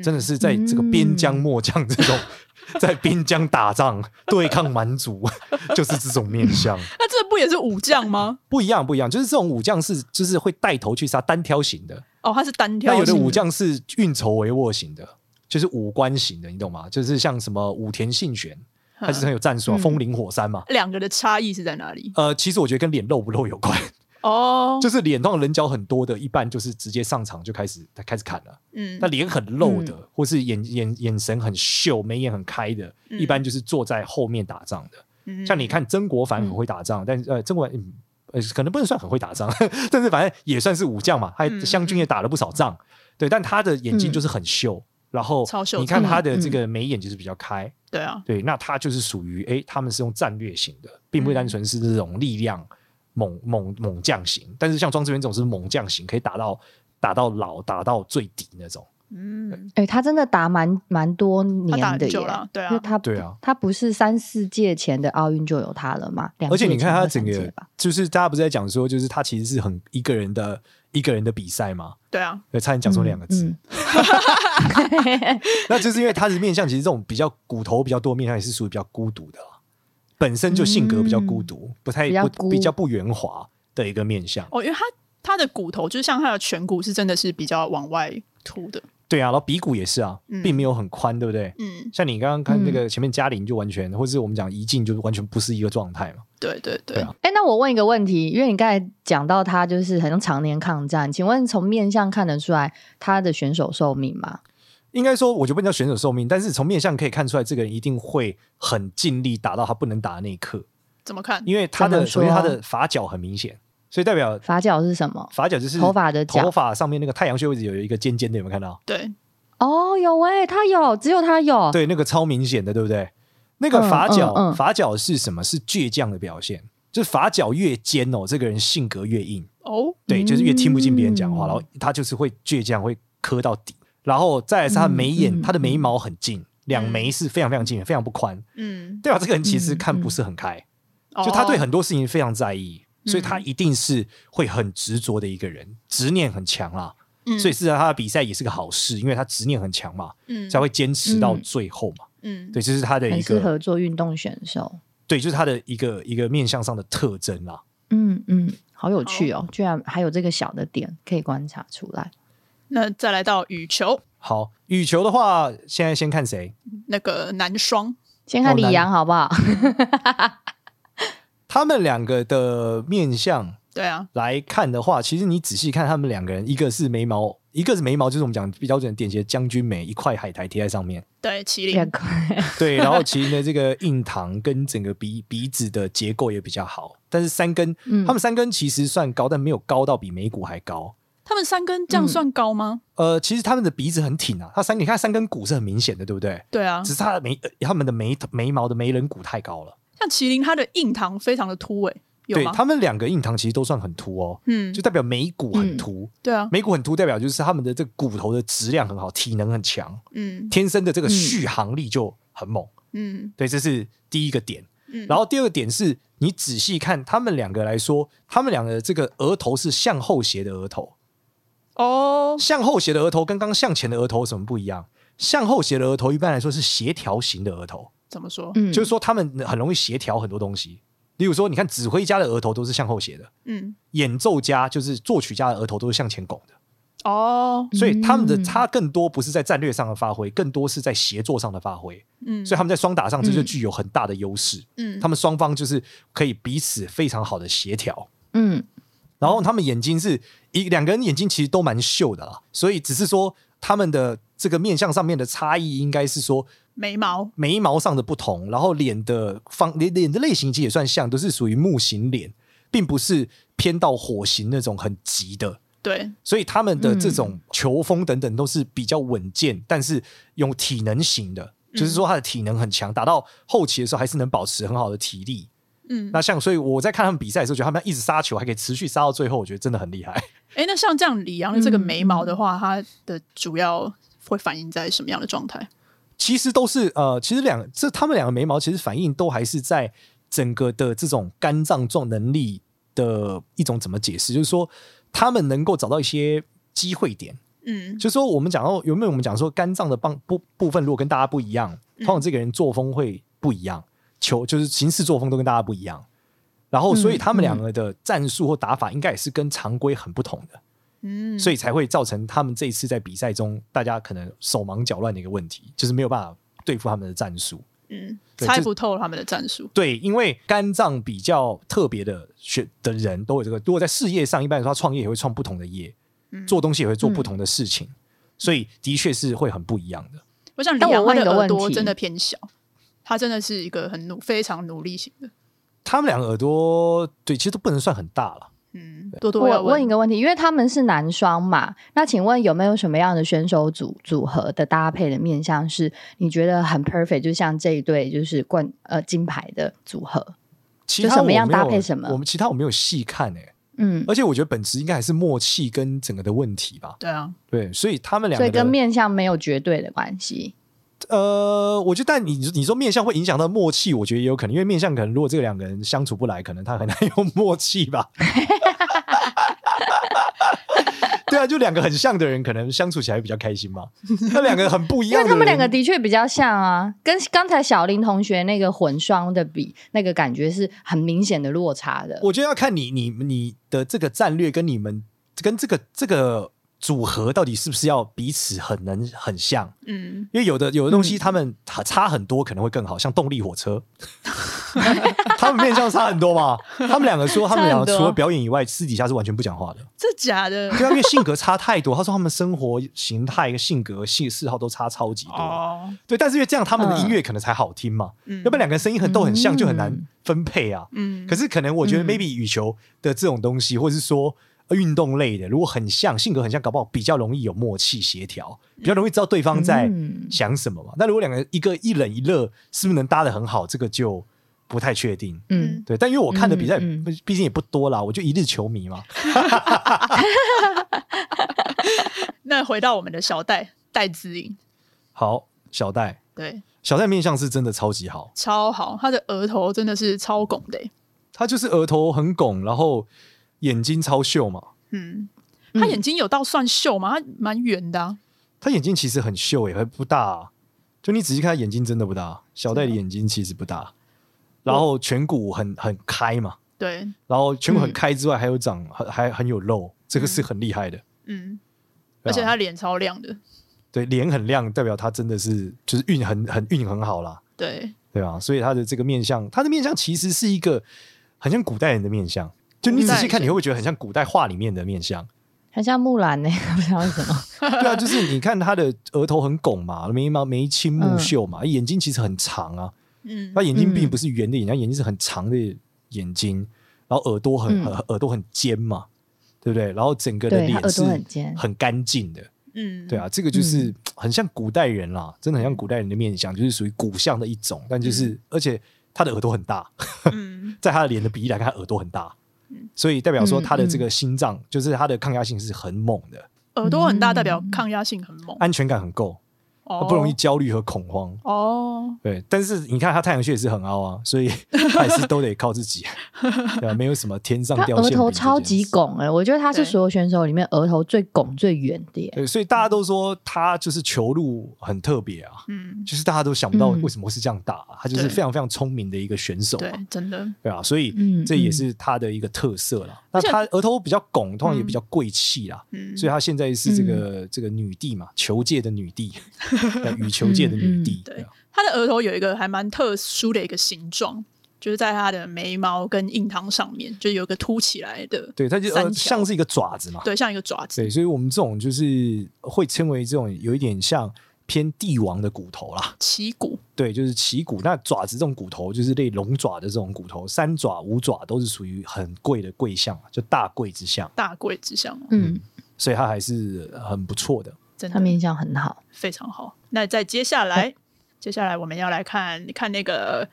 Speaker 3: 真的是在这个边疆末将这种，*laughs* 在边疆打仗对抗蛮族，*laughs* 就是这种面相。*laughs*
Speaker 1: 那这不也是武将吗？
Speaker 3: 不一样，不一样，就是这种武将是就是会带头去杀单挑型的。
Speaker 1: 哦，他是单挑。
Speaker 3: 那有的武将是运筹帷幄型的，就是五官型的，你懂吗？就是像什么武田信玄，他是很有战术啊，风林火山嘛。
Speaker 1: 两个的差异是在哪里？
Speaker 3: 呃，其实我觉得跟脸露不露有关。哦，oh, *laughs* 就是脸上棱角很多的，一般就是直接上场就开始开始砍了。嗯，那脸很露的，嗯、或是眼眼眼神很秀、眉眼很开的，嗯、一般就是坐在后面打仗的。嗯、像你看曾国藩很会打仗，嗯、但是呃，曾国藩呃可能不能算很会打仗，*laughs* 但是反正也算是武将嘛，他湘军也打了不少仗。嗯、对，但他的眼睛就是很秀，嗯、然后你看他的这个眉眼就是比较开。
Speaker 1: 对啊、嗯，
Speaker 3: 对，那他就是属于哎，他们是用战略型的，并不单纯是这种力量。猛猛猛将型，但是像庄智渊这种是猛将型，可以打到打到老，打到最底那种。
Speaker 4: 嗯，哎、欸，他真的打蛮蛮多年的耶，
Speaker 1: 对啊，
Speaker 4: 他
Speaker 3: 对啊，
Speaker 4: 他不是三四届前的奥运就有他了嘛？
Speaker 3: 而且你看他整个，就是大家不是在讲说，就是他其实是很一个人的一个人的比赛吗？
Speaker 1: 对啊，
Speaker 3: 对，差点讲错两个字。嗯嗯、*laughs* 那就是因为他的面相，其实这种比较骨头比较多面相，也是属于比较孤独的。本身就性格比较孤独，嗯、不太不比较不圆滑的一个面相
Speaker 1: 哦，因为他他的骨头就像他的颧骨是真的是比较往外凸的，
Speaker 3: 对啊，然后鼻骨也是啊，嗯、并没有很宽，对不对？嗯，像你刚刚看那个前面嘉玲就完全，嗯、或者是我们讲怡静就完全不是一个状态嘛。
Speaker 1: 对对对。哎、啊
Speaker 4: 欸，那我问一个问题，因为你刚才讲到他就是很常年抗战，请问从面相看得出来他的选手寿命吗？
Speaker 3: 应该说，我就不叫选手寿命，但是从面相可以看出来，这个人一定会很尽力打到他不能打的那一刻。
Speaker 1: 怎么看？
Speaker 3: 因为他的首先他的发角很明显，所以代表
Speaker 4: 发角是什么？
Speaker 3: 发角就是
Speaker 4: 头发的角，
Speaker 3: 头发上面那个太阳穴位置有一个尖尖的，有没有看到？
Speaker 1: 对，
Speaker 4: 哦，有哎、欸，他有，只有他有，
Speaker 3: 对，那个超明显的，对不对？那个发角，发角是什么？是倔强的表现，就是发角越尖哦，这个人性格越硬哦，对，就是越听不进别人讲话，嗯、然后他就是会倔强，会磕到底。然后再来是他眉眼，他的眉毛很近，两眉是非常非常近，非常不宽。嗯，对吧？这个人其实看不是很开，就他对很多事情非常在意，哦、所以他一定是会很执着的一个人，执念很强啦。嗯，所以是他的比赛也是个好事，因为他执念很强嘛，嗯，才会坚持到最后嘛。嗯，对，这、就是他的一个
Speaker 4: 很适合做运动选手。
Speaker 3: 对，就是他的一个一个面相上的特征啦。
Speaker 4: 嗯嗯，好有趣哦，居然还有这个小的点可以观察出来。
Speaker 1: 那再来到羽球，
Speaker 3: 好，羽球的话，现在先看谁？
Speaker 1: 那个男双，
Speaker 4: 先看李阳好不好？
Speaker 3: 哦、*laughs* 他们两个的面相，
Speaker 1: 对啊，来
Speaker 3: 看的话，其实你仔细看他们两个人，一个是眉毛。一个是眉毛，就是我们讲比较准典型的将军眉，一块海苔贴在上面。
Speaker 1: 对，麒麟
Speaker 3: 块。对，然后麒麟的这个印堂跟整个鼻鼻子的结构也比较好，但是三根，嗯、他们三根其实算高，但没有高到比眉骨还高。
Speaker 1: 他们三根这样算高吗？
Speaker 3: 嗯、呃，其实他们的鼻子很挺啊，他三，你看三根骨是很明显的，对不对？
Speaker 1: 对啊，
Speaker 3: 只是他的眉，他们的眉眉毛的眉棱骨太高了。
Speaker 1: 像麒麟，它的印堂非常的突诶。
Speaker 3: 对，他们两个印堂其实都算很凸哦，嗯，就代表眉骨很凸，
Speaker 1: 对啊，
Speaker 3: 眉骨很凸代表就是他们的这个骨头的质量很好，体能很强，嗯，天生的这个续航力就很猛，嗯，对，这是第一个点，嗯，然后第二个点是你仔细看他们两个来说，他们两个的这个额头是向后斜的额头，哦，向后斜的额头跟刚刚向前的额头有什么不一样？向后斜的额头一般来说是协调型的额头，
Speaker 1: 怎么说？
Speaker 3: 嗯，就是说他们很容易协调很多东西。例如说，你看指挥家的额头都是向后斜的，嗯，演奏家就是作曲家的额头都是向前拱的，哦，所以他们的差更多不是在战略上的发挥，更多是在协作上的发挥，嗯，所以他们在双打上这就具有很大的优势，嗯，他们双方就是可以彼此非常好的协调，嗯，然后他们眼睛是一两个人眼睛其实都蛮秀的啦，所以只是说他们的这个面相上面的差异应该是说。
Speaker 1: 眉毛，
Speaker 3: 眉毛上的不同，然后脸的方脸脸的类型其实也算像，都是属于木型脸，并不是偏到火型那种很急的。
Speaker 1: 对，
Speaker 3: 所以他们的这种球风等等都是比较稳健，嗯、但是用体能型的，就是说他的体能很强，打到后期的时候还是能保持很好的体力。嗯，那像所以我在看他们比赛的时候，觉得他们一直杀球还可以持续杀到最后，我觉得真的很厉害。
Speaker 1: 哎，那像这样李阳的这个眉毛的话，它的主要会反映在什么样的状态？
Speaker 3: 其实都是呃，其实两这他们两个眉毛其实反应都还是在整个的这种肝脏状能力的一种怎么解释？就是说他们能够找到一些机会点，嗯，就是说我们讲到有没有我们讲说肝脏的帮部部分如果跟大家不一样，通常这个人作风会不一样，球就是行事作风都跟大家不一样，然后所以他们两个的战术或打法应该也是跟常规很不同的。嗯，所以才会造成他们这一次在比赛中，大家可能手忙脚乱的一个问题，就是没有办法对付他们的战术。嗯，
Speaker 1: 猜不透他们的战术。
Speaker 3: 对，因为肝脏比较特别的选的人都有这个，如果在事业上，一般来说他创业也会创不同的业，嗯、做东西也会做不同的事情，嗯、所以的确是会很不一样的。
Speaker 1: 我想李洋的耳朵真的偏小，他真的是一个很努、非常努力型的。
Speaker 3: 他们两个耳朵对，其实都不能算很大了。
Speaker 1: 嗯，多多问，
Speaker 4: 我问一个问题，因为他们是男双嘛，那请问有没有什么样的选手组组合的搭配的面向是你觉得很 perfect？就像这一对就是冠呃金牌的组合，
Speaker 3: 其他
Speaker 4: 就什么样搭配什么？
Speaker 3: 我们其他我没有细看哎、欸，嗯，而且我觉得本质应该还是默契跟整个的问题吧。
Speaker 1: 对啊，
Speaker 3: 对，所以他们两个
Speaker 4: 所以跟面向没有绝对的关系。
Speaker 3: 呃，我觉得，但你你说面相会影响到默契，我觉得也有可能，因为面相可能如果这两个人相处不来，可能他很难有默契吧。*laughs* 对啊，就两个很像的人，可能相处起来比较开心嘛。那两个很不一样，因为
Speaker 4: 他们两个的确比较像啊，跟刚才小林同学那个混双的比，那个感觉是很明显的落差的。
Speaker 3: 我觉得要看你你你的这个战略跟你们跟这个这个。组合到底是不是要彼此很能很像？嗯，因为有的有的东西他们差很多，可能会更好，像动力火车，*laughs* 他们面相差很多嘛。他们两个说，他们两个除了表演以外，私底下是完全不讲话的。
Speaker 1: 这假的？
Speaker 3: 对啊，因为性格差太多。他说他们生活形态、性格、性嗜好都差超级多。哦，对，但是因为这样，他们的音乐可能才好听嘛。嗯，要不然两个声音很都很像，就很难分配啊。嗯，可是可能我觉得，maybe 羽球的这种东西，或者是说。运动类的，如果很像，性格很像，搞不好比较容易有默契协调，比较容易知道对方在想什么嘛。那、嗯、如果两个一个一冷一热，是不是能搭得很好？这个就不太确定。嗯，对。但因为我看的比赛，嗯嗯、毕竟也不多啦，我就一日球迷嘛。*laughs* *laughs*
Speaker 1: 那回到我们的小戴戴资颖，
Speaker 3: 好，小戴，
Speaker 1: 对，
Speaker 3: 小戴面相是真的超级好，
Speaker 1: 超好，他的额头真的是超拱的，
Speaker 3: 他就是额头很拱，然后。眼睛超秀嘛？
Speaker 1: 嗯，他眼睛有到算秀吗？他蛮圆的啊。
Speaker 3: 他眼睛其实很秀，也还不大啊。就你仔细看，他眼睛真的不大。小戴的眼睛其实不大。然后颧骨很很开嘛，
Speaker 1: 对，
Speaker 3: 然后颧骨很开之外，还有长还还很有肉，这个是很厉害的。
Speaker 1: 嗯，而且他脸超亮的，
Speaker 3: 对，脸很亮，代表他真的是就是运很很运很好啦。
Speaker 1: 对，
Speaker 3: 对啊，所以他的这个面相，他的面相其实是一个很像古代人的面相，就你仔细看，你会不会觉得很像古代画里面的面相？
Speaker 4: 很像木兰呢，*laughs* 不知道为什么。*laughs*
Speaker 3: 对啊，就是你看他的额头很拱嘛，眉毛眉清目秀嘛，嗯、眼睛其实很长啊。嗯，他眼睛并不是圆的眼，他眼睛是很长的眼睛，然后耳朵很、嗯、耳朵很尖嘛，对不对？然后整个的脸是很干净的。嗯，对啊，这个就是很像古代人啦，真的很像古代人的面相，就是属于骨相的一种。但就是，嗯、而且他的耳朵很大，嗯、*laughs* 在他的脸的比例来看，他耳朵很大。所以代表说他的这个心脏，嗯嗯、就是他的抗压性是很猛的。
Speaker 1: 耳朵很大，代表抗压性很猛，
Speaker 3: 安全感很够。不容易焦虑和恐慌
Speaker 1: 哦，
Speaker 3: 对，但是你看他太阳穴也是很凹啊，所以他 *laughs* 还是都得靠自己，对，没有什么天上掉馅饼。额头
Speaker 4: 超级拱哎，我觉得他是所有选手里面额头最拱最圆的。
Speaker 3: 对，所以大家都说他就是球路很特别啊，嗯，就是大家都想不到为什么会是这样打，他就是非常非常聪明的一个选手，
Speaker 1: 对，真的，
Speaker 3: 对啊，所以这也是他的一个特色了。那他额头比较拱，通常也比较贵气啦，所以他现在是这个这个女帝嘛，球界的女帝。羽 *laughs* 球界的女帝，
Speaker 1: 对，她的额头有一个还蛮特殊的一个形状，就是在她的眉毛跟印堂上面，就有个凸起来的，
Speaker 3: 对，它就像是一个爪子嘛，
Speaker 1: 对，像一个爪子，
Speaker 3: 对，所以我们这种就是会称为这种有一点像偏帝王的骨头啦，
Speaker 1: 旗骨，
Speaker 3: 对，就是旗骨。那爪子这种骨头就是类龙爪的这种骨头，三爪五爪都是属于很贵的贵相，就大贵之相，
Speaker 1: 大贵之相，
Speaker 3: 嗯，所以它还是很不错的。
Speaker 4: 他面相很好，
Speaker 1: 非常好。那在接下来，接下来我们要来看看那个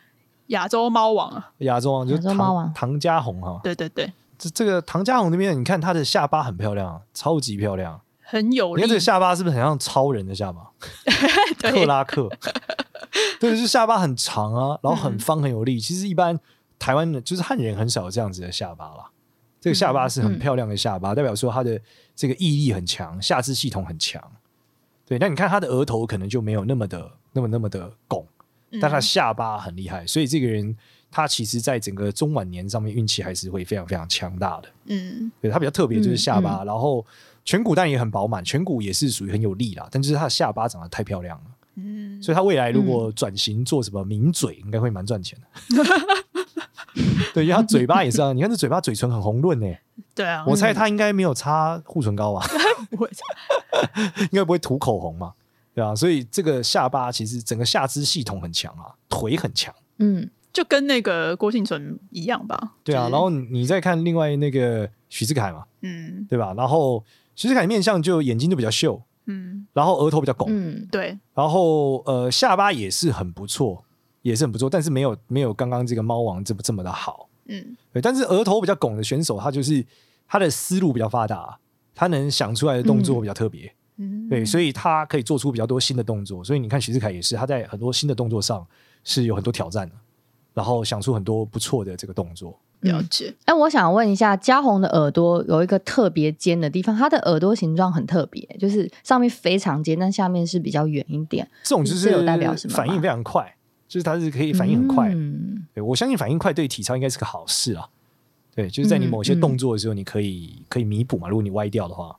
Speaker 1: 亚洲猫王啊，
Speaker 3: 亚洲王就是唐唐家红哈。
Speaker 1: 对对对，
Speaker 3: 这这个唐家红那边，你看他的下巴很漂亮，超级漂亮，
Speaker 1: 很有力。
Speaker 3: 你看这个下巴是不是很像超人的下巴？*laughs* 克拉克，*laughs* 对，就是下巴很长啊，然后很方很有力。其实一般台湾的就是汉人很少有这样子的下巴啦。这个下巴是很漂亮的下巴，代表说他的这个毅力很强，下肢系统很强。对，那你看他的额头可能就没有那么的那么那么的拱，但他下巴很厉害，所以这个人他其实在整个中晚年上面运气还是会非常非常强大的。嗯，对他比较特别就是下巴，嗯嗯、然后颧骨但也很饱满，颧骨也是属于很有力啦，但就是他的下巴长得太漂亮了。嗯，所以他未来如果转型做什么名嘴，应该会蛮赚钱的。*laughs* 对，因为他嘴巴也是啊，你看这嘴巴嘴唇很红润呢。
Speaker 1: 对啊，
Speaker 3: 我猜他应该没有擦护唇膏吧？*laughs* 不会擦，*laughs* 应该不会涂口红嘛？对啊，所以这个下巴其实整个下肢系统很强啊，腿很强，
Speaker 1: 嗯，就跟那个郭婞淳一样吧？
Speaker 3: 对啊，然后你再看另外那个许志凯嘛，嗯，对吧？然后许志凯面相就眼睛就比较秀，嗯，然后额头比较拱，
Speaker 1: 嗯，对，
Speaker 3: 然后呃下巴也是很不错，也是很不错，但是没有没有刚刚这个猫王这么这么的好，嗯，对，但是额头比较拱的选手，他就是。他的思路比较发达，他能想出来的动作比较特别，嗯，对，所以他可以做出比较多新的动作。所以你看许志凯也是，他在很多新的动作上是有很多挑战的，然后想出很多不错的这个动作。
Speaker 1: 了解。
Speaker 4: 哎、嗯，我想问一下，嘉宏的耳朵有一个特别尖的地方，他的耳朵形状很特别，就是上面非常尖，但下面是比较圆一点。
Speaker 3: 这种就是有代表什么？反应非常快，就是它是可以反应很快。嗯，对，我相信反应快对体操应该是个好事啊。对，就是在你某些动作的时候，你可以、可以弥补嘛。如果你歪掉的话，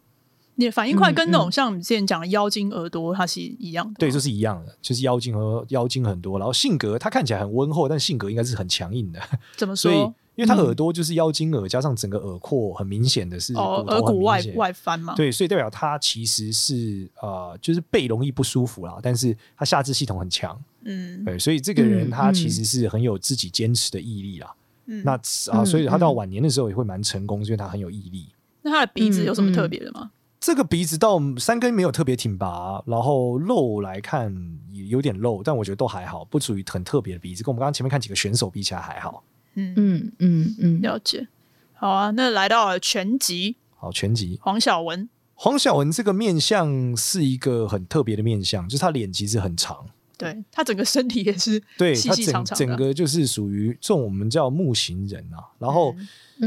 Speaker 1: 你的反应快跟那种像我们之前讲的妖精耳朵，它是一样的。
Speaker 3: 对，就是一样的，就是妖精和妖精很多。然后性格，它看起来很温厚，但性格应该是很强硬的。
Speaker 1: 怎么说？
Speaker 3: 所以，因为他耳朵就是妖精耳，加上整个耳廓很明显的是
Speaker 1: 耳骨外外翻嘛。
Speaker 3: 对，所以代表他其实是呃，就是背容易不舒服啦，但是他下肢系统很强。嗯，对，所以这个人他其实是很有自己坚持的毅力啦。嗯、那啊，所以他到晚年的时候也会蛮成功，嗯、因为他很有毅力。
Speaker 1: 那他的鼻子有什么特别的
Speaker 3: 吗？这个鼻子到三根没有特别挺拔，然后肉来看也有点肉，但我觉得都还好，不属于很特别的鼻子。跟我们刚刚前面看几个选手比起来还好。
Speaker 1: 嗯嗯嗯嗯，了解。好啊，那来到了全集，
Speaker 3: 好全集，
Speaker 1: 黄晓雯。
Speaker 3: 黄晓雯这个面相是一个很特别的面相，就是他脸其实很长。
Speaker 1: 对，他整个身体也是细细长长，
Speaker 3: 对，他整整个就是属于这种我们叫木型人啊。然后，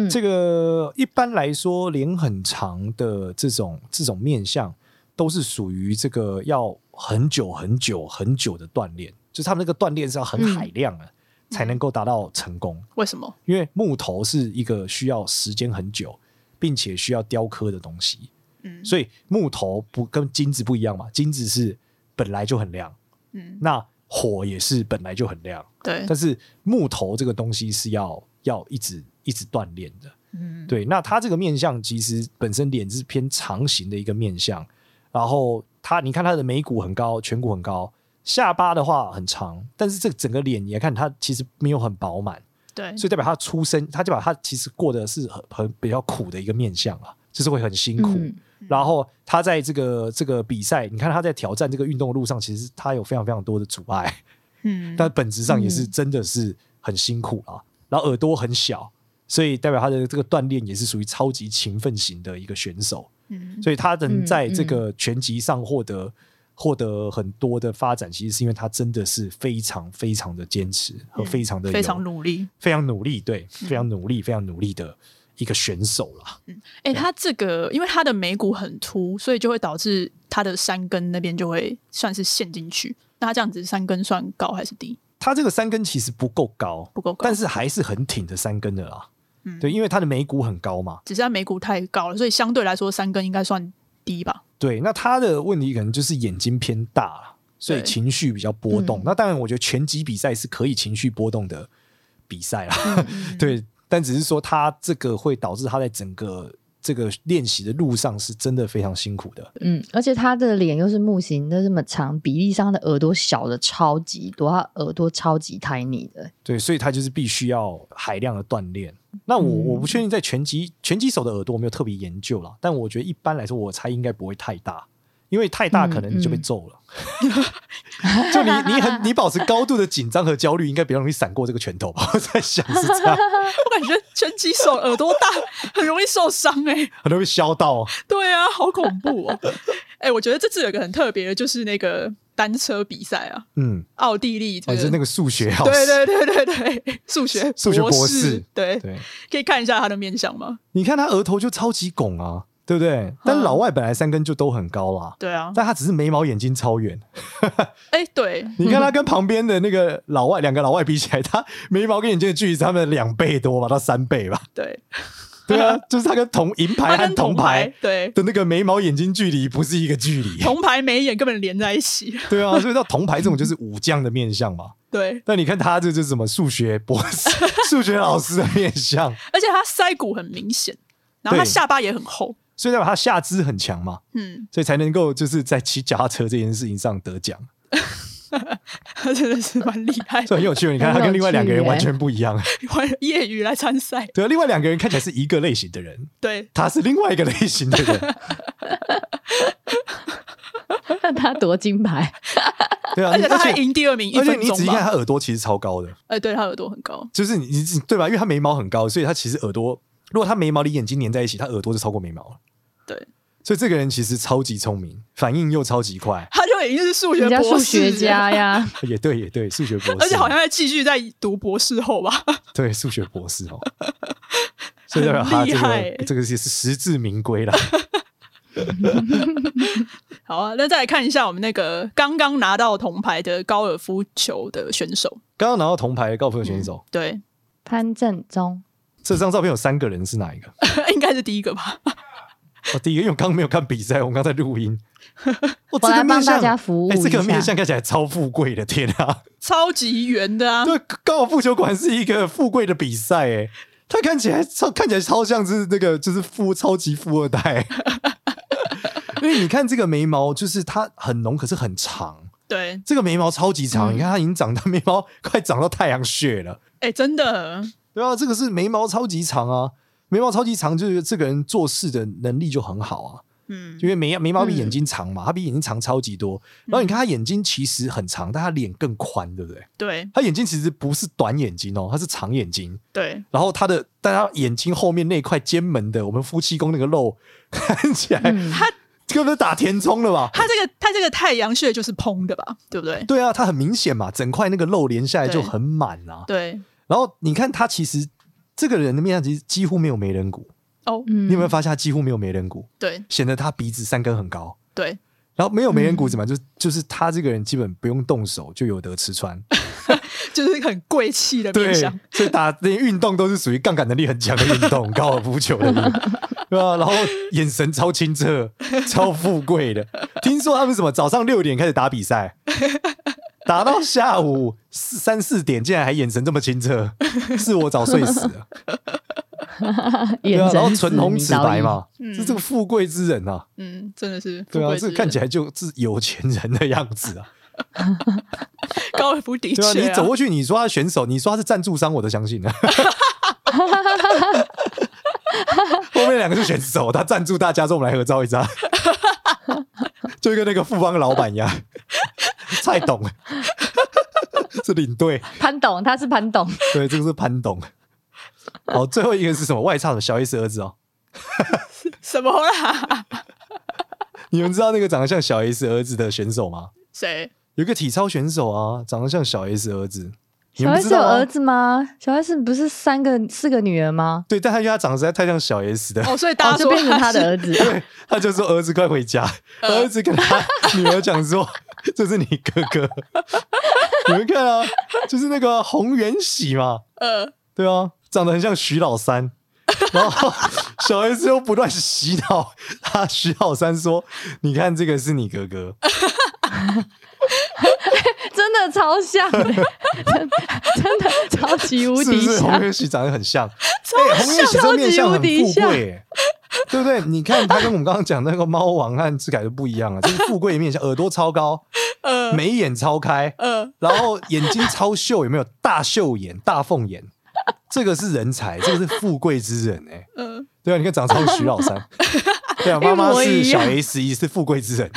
Speaker 3: 这个一般来说脸很长的这种这种面相，都是属于这个要很久很久很久的锻炼，就是他们那个锻炼是要很海量的，嗯、才能够达到成功。
Speaker 1: 为什么？
Speaker 3: 因为木头是一个需要时间很久，并且需要雕刻的东西。嗯，所以木头不跟金子不一样嘛？金子是本来就很亮，嗯，那火也是本来就很亮，
Speaker 1: 对。
Speaker 3: 但是木头这个东西是要要一直一直锻炼的，嗯，对。那它这个面相其实本身脸是偏长形的一个面相，然后它你看它的眉骨很高，颧骨很高，下巴的话很长，但是这整个脸你来看它其实没有很饱满，
Speaker 1: 对。
Speaker 3: 所以代表他出生，他就把他其实过的是很很比较苦的一个面相啊，就是会很辛苦。嗯。然后他在这个这个比赛，你看他在挑战这个运动的路上，其实他有非常非常多的阻碍，嗯，但本质上也是真的是很辛苦啊。嗯、然后耳朵很小，所以代表他的这个锻炼也是属于超级勤奋型的一个选手，嗯，所以他能在这个拳击上获得、嗯、获得很多的发展，其实是因为他真的是非常非常的坚持和非常的、嗯、
Speaker 1: 非常努力，
Speaker 3: 非常努力，对，非常努力，非常努力的。一个选手啦，
Speaker 1: 嗯，哎、欸，他这个因为他的眉骨很凸，所以就会导致他的山根那边就会算是陷进去。那他这样子山根算高还是低？
Speaker 3: 他这个山根其实不够高，
Speaker 1: 不够高，
Speaker 3: 但是还是很挺的山根的啦。嗯，对，因为他的眉骨很高嘛，
Speaker 1: 只是他眉骨太高了，所以相对来说山根应该算低吧。
Speaker 3: 对，那他的问题可能就是眼睛偏大，所以情绪比较波动。那当然，我觉得拳击比赛是可以情绪波动的比赛啦。嗯、*laughs* 对。但只是说，他这个会导致他在整个这个练习的路上是真的非常辛苦的。
Speaker 4: 嗯，而且他的脸又是木型，那这么长，比例上的耳朵小的超级多，他耳朵超级 tiny 的。
Speaker 3: 对，所以他就是必须要海量的锻炼。那我我不确定在拳击拳击手的耳朵我没有特别研究了，但我觉得一般来说，我猜应该不会太大。因为太大，可能你就被揍了。嗯嗯、就你，你很，你保持高度的紧张和焦虑，应该比较容易闪过这个拳头吧？*laughs* 我在想是这样。*laughs*
Speaker 1: 我感觉拳击手耳朵大，很容易受伤哎、欸，
Speaker 3: 很容易削到。
Speaker 1: 对啊，好恐怖哦！哎、欸，我觉得这次有一个很特别的，就是那个单车比赛啊。嗯，奥地利、这个，
Speaker 3: 哦，是那个数学老师，
Speaker 1: 对对对对对，数学
Speaker 3: 数学博士，
Speaker 1: 对对，可以看一下他的面相吗？
Speaker 3: 你看他额头就超级拱啊。对不对？但老外本来三根就都很高啦。
Speaker 1: 对啊，
Speaker 3: 但他只是眉毛眼睛超远。*laughs*
Speaker 1: 哎，对，
Speaker 3: 你看他跟旁边的那个老外两个老外比起来，他眉毛跟眼睛的距离是他们的两倍多吧，到三倍吧。
Speaker 1: 对，
Speaker 3: 对啊，*laughs* 就是他跟铜银牌和铜牌
Speaker 1: 对
Speaker 3: 的那个眉毛眼睛距离不是一个距离，
Speaker 1: 铜牌眉眼根本连在一起。
Speaker 3: 对啊，所以到铜牌这种就是武将的面相嘛。*laughs*
Speaker 1: 对，
Speaker 3: 但你看他这就是什么数学博士、数学老师的面相，
Speaker 1: 而且他腮骨很明显，然后他下巴也很厚。
Speaker 3: 所以代表他下肢很强嘛，嗯，所以才能够就是在骑脚踏车这件事情上得奖，
Speaker 1: 他 *laughs* 真的是蛮厉害的，
Speaker 3: 所以很有趣。你看他跟另外两个人完全不一样，
Speaker 1: 业余来参赛。
Speaker 3: 对，另外两个人看起来是一个类型的人，
Speaker 1: 对，
Speaker 3: 他是另外一个类型的人。
Speaker 4: 那他夺金牌，
Speaker 1: 对啊，而且他还赢第二名，
Speaker 3: 而且你仔细看他耳朵其实超高的，
Speaker 1: 哎，对他耳朵很高，
Speaker 3: 就是你你对吧？因为他眉毛很高，所以他其实耳朵，如果他眉毛离眼睛粘在一起，他耳朵就超过眉毛了。
Speaker 1: 对，
Speaker 3: 所以这个人其实超级聪明，反应又超级快。
Speaker 1: 他就已经是数学博士，
Speaker 4: 数学家呀，*laughs*
Speaker 3: 也对，也对，数学博士，
Speaker 1: 而且好像在继续在读博士后吧？
Speaker 3: 对，数学博士哦，所以代表他这个这个也是实至名归了。*laughs*
Speaker 1: 好啊，那再来看一下我们那个刚刚拿到铜牌的高尔夫球的选手。
Speaker 3: 刚刚拿到铜牌的高尔夫球选手，
Speaker 1: 嗯、对，
Speaker 4: 潘正中。
Speaker 3: 这张照片有三个人，是哪一个？*laughs*
Speaker 1: 应该是第一个吧。
Speaker 3: 哦，第一个，因为我刚刚没有看比赛，我刚在录音。*laughs*
Speaker 4: 我来帮大家服务。
Speaker 3: 哎，这个面相看起来超富贵的，天啊！
Speaker 1: 超级圆的啊！
Speaker 3: 对，高尔夫球馆是一个富贵的比赛，哎，他看起来超看起来超像是那个就是富超级富二代。*laughs* 因为你看这个眉毛，就是它很浓，可是很长。
Speaker 1: 对，这
Speaker 3: 个眉毛超级长，嗯、你看它已经长到眉毛快长到太阳穴了。
Speaker 1: 哎，真的。
Speaker 3: 对啊，这个是眉毛超级长啊，眉毛超级长，就是这个人做事的能力就很好啊。嗯，因为眉眉毛比眼睛长嘛，他、嗯、比眼睛长超级多。然后你看他眼睛其实很长，但他脸更宽，对不对？
Speaker 1: 对，
Speaker 3: 他眼睛其实不是短眼睛哦，他是长眼睛。
Speaker 1: 对，然
Speaker 3: 后他的，但他眼睛后面那块尖门的，我们夫妻宫那个肉看起来，
Speaker 1: 嗯、他
Speaker 3: 这个不是打填充的吧？
Speaker 1: 他这个他这个太阳穴就是嘭的吧？对不对？
Speaker 3: 对啊，他很明显嘛，整块那个肉连下来就很满啊。
Speaker 1: 对，
Speaker 3: 然后你看他其实。这个人的面相其实几乎没有眉人骨
Speaker 1: 哦，
Speaker 3: 你有没有发现他几乎没有眉人骨？
Speaker 1: 对，
Speaker 3: 显得他鼻子三根很高。
Speaker 1: 对，
Speaker 3: 然后没有眉人骨怎么？就就是他这个人基本不用动手就有得吃穿，*laughs*
Speaker 1: 就是很贵气的面
Speaker 3: 对，
Speaker 1: 相。
Speaker 3: 所以打连运动都是属于杠杆能力很强的运动，高尔夫球的运动，*laughs* 对吧、啊？然后眼神超清澈、超富贵的。听说他们什么早上六点开始打比赛，打到下午四三四点，竟然还眼神这么清澈，*laughs* 是我早睡死了。*laughs* 对啊，然后唇红齿白嘛，是这个富贵之人啊。
Speaker 1: 嗯，真的是。
Speaker 3: 对啊，这个看起来就是有钱人的样子啊。*laughs*
Speaker 1: 高尔夫的确、啊，
Speaker 3: 对啊，你走过去，你说他选手，你说他是赞助商，我都相信了。后面两个是选手，他赞助大家，说我们来合照一张，就跟那个富邦老板一样。蔡董 *laughs* 是领队，
Speaker 4: 潘董他是潘董，
Speaker 3: 对，这个是潘董。好，最后一个是什么？外唱的小 S 儿子哦。
Speaker 1: 什么啦？*laughs*
Speaker 3: 你们知道那个长得像小 S 儿子的选手吗？
Speaker 1: 谁？
Speaker 3: 有个体操选手啊，长得像小 S 儿子。
Speaker 4: 小 S 有儿子吗？小 S 不是三个四个女儿吗？
Speaker 3: 对，但他因为他长得实在太像小 S 的，
Speaker 1: 哦，所以大家
Speaker 4: 就变成他的儿子。
Speaker 3: 对，他就说儿子快回家，儿子跟他女儿讲说：“这是你哥哥。*laughs* ”你们看啊，就是那个洪元喜嘛，呃，对啊，长得很像徐老三，然后 *laughs* 小 S 又不断洗脑他 *laughs* 徐老三说：“你看这个是你哥哥。”
Speaker 4: 真的超像的，真真的超级无敌像。
Speaker 3: 是不是洪元喜长得很像？哎、欸，洪元喜这面相很富贵，对不对？你看他跟我们刚刚讲那个猫王和志凯都不一样啊，就是富贵的面相，耳朵超高，*laughs* 呃，眉眼超开，呃，然后眼睛超秀，有没有大秀眼、大凤眼？这个是人才，这个是富贵之人哎、欸，嗯、呃，对啊，你看长得超徐老三，*laughs* 对啊，妈妈是小 S，一是富贵之人。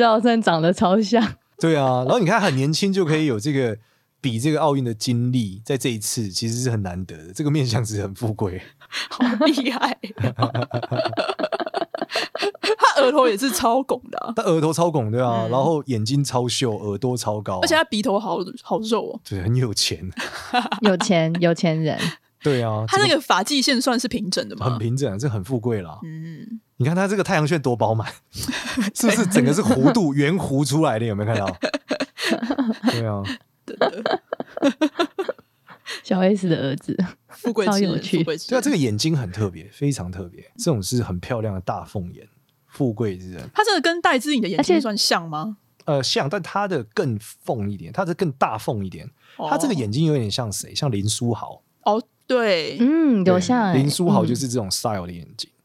Speaker 4: 跟徐老三长得超像，
Speaker 3: 对啊，然后你看很年轻就可以有这个比这个奥运的经历，在这一次其实是很难得的，这个面相是很富贵，
Speaker 1: 好厉害，他额头也是超拱的、啊，
Speaker 3: 他额头超拱对啊，嗯、然后眼睛超秀，耳朵超高、啊，
Speaker 1: 而且他鼻头好好肉哦，
Speaker 3: 对，很有钱，*laughs*
Speaker 4: 有钱有钱人，
Speaker 3: 对啊，
Speaker 1: 他那个发际线算是平整的吗？
Speaker 3: 很平整，这很富贵啦，嗯。你看他这个太阳穴多饱满，是不是整个是弧度圆弧出来的？有没有看到？*laughs* 对啊，*laughs*
Speaker 4: 小 S 的儿子，
Speaker 1: 富贵
Speaker 4: 超有趣。
Speaker 1: 对
Speaker 3: 啊，这个眼睛很特别，非常特别。这种是很漂亮的大凤眼，富贵之人。
Speaker 1: 他这个跟戴资颖的眼睛算像吗？
Speaker 3: 呃，像，但他的更凤一点，他的更大凤一点。他这个眼睛有点像谁？像林书豪。
Speaker 1: 哦，对，
Speaker 4: 嗯，有像
Speaker 3: 林书豪就是这种 style 的眼睛。
Speaker 4: 嗯，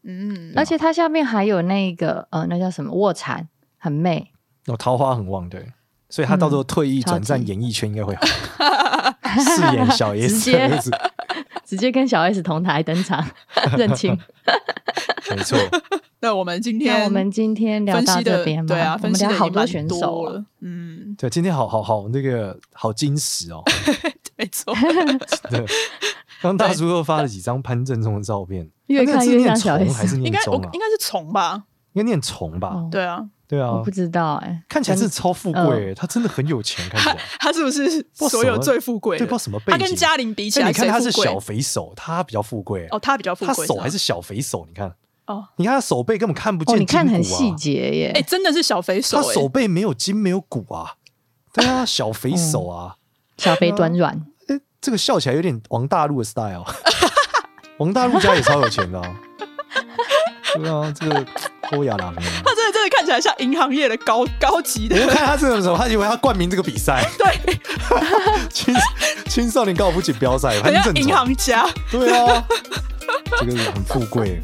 Speaker 4: 而且它下面还有那个呃，那叫什么卧蚕，很媚，
Speaker 3: 哦，桃花很旺，对，所以他到时候退役转战演艺圈应该会好，*laughs* 饰演小 S，
Speaker 4: 直接直接跟小 S 同台登场认亲，*laughs*
Speaker 3: 没错。*laughs*
Speaker 1: 那我们今天
Speaker 4: 我们今天聊到这边，
Speaker 1: 对啊，分析了
Speaker 4: 好多选手了，
Speaker 3: 嗯，对，今天好好好那个好惊喜哦，
Speaker 1: 没错，
Speaker 3: 对。刚大叔又发了几张潘政琮的照片，
Speaker 4: 越看越像小 S，
Speaker 3: 还是念琮啊？
Speaker 1: 应该是虫吧？
Speaker 3: 应该念虫吧？
Speaker 1: 对啊，
Speaker 3: 对啊，
Speaker 4: 我不知道哎。
Speaker 3: 看起来是超富贵，他真的很有钱，看起来
Speaker 1: 他是不是所有最富贵？
Speaker 3: 对，不知道什么背景。
Speaker 1: 他跟嘉玲比起来，
Speaker 3: 你看他是小肥手，他比较富贵
Speaker 1: 哦，他比较富贵，
Speaker 3: 他手还是小肥手，你看哦，你看他手背根本看不见，
Speaker 4: 你看很细节耶，
Speaker 1: 哎，真的是小肥手，
Speaker 3: 他手背没有筋没有骨啊，对啊，小肥手啊，
Speaker 4: 小肥短软。
Speaker 3: 哎，这个笑起来有点王大陆的 style。*laughs* 王大陆家也超有钱的，对啊，这个欧亚郎，
Speaker 1: 他真的真的看起来像银行业的高高级的。
Speaker 3: 我看他这种什么，他以为他冠名这个比赛，*laughs*
Speaker 1: 对，*laughs*
Speaker 3: 青青少年高尔夫锦标赛，很像
Speaker 1: 银行家，
Speaker 3: 对啊，*laughs* 这个很富贵，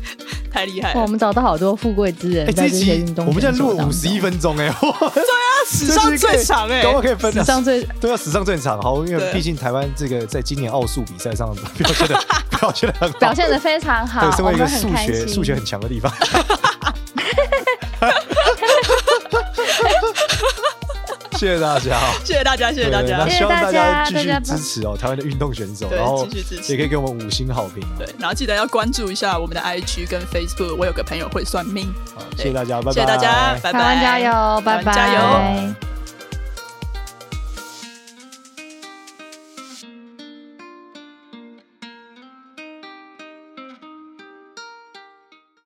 Speaker 1: 太厉害了。
Speaker 4: 我们找到好多富贵之人，在这些运动，
Speaker 3: 我们现在录了五十一分钟，哎，对
Speaker 1: 啊，*laughs* 史上最长哎，
Speaker 3: 刚刚可以分
Speaker 4: 史上最
Speaker 3: 对啊，史上最长，好，因为毕竟台湾这个在今年奥数比赛上表现的。表现的很好，
Speaker 4: 表现的非常好。
Speaker 3: 对，身为一个数学数学很强的地方。谢谢大家，
Speaker 1: 谢谢大家，谢谢大家。
Speaker 3: 那希望大家继续支持哦，台湾的运动选手，然后
Speaker 1: 继续支持，
Speaker 3: 也可以给我们五星好评。
Speaker 1: 对，然后记得要关注一下我们的 IG 跟 Facebook。我有个朋友会算命。
Speaker 3: 好，谢谢大家，拜拜。
Speaker 1: 谢谢大家，拜拜。
Speaker 4: 加油，拜拜，加油。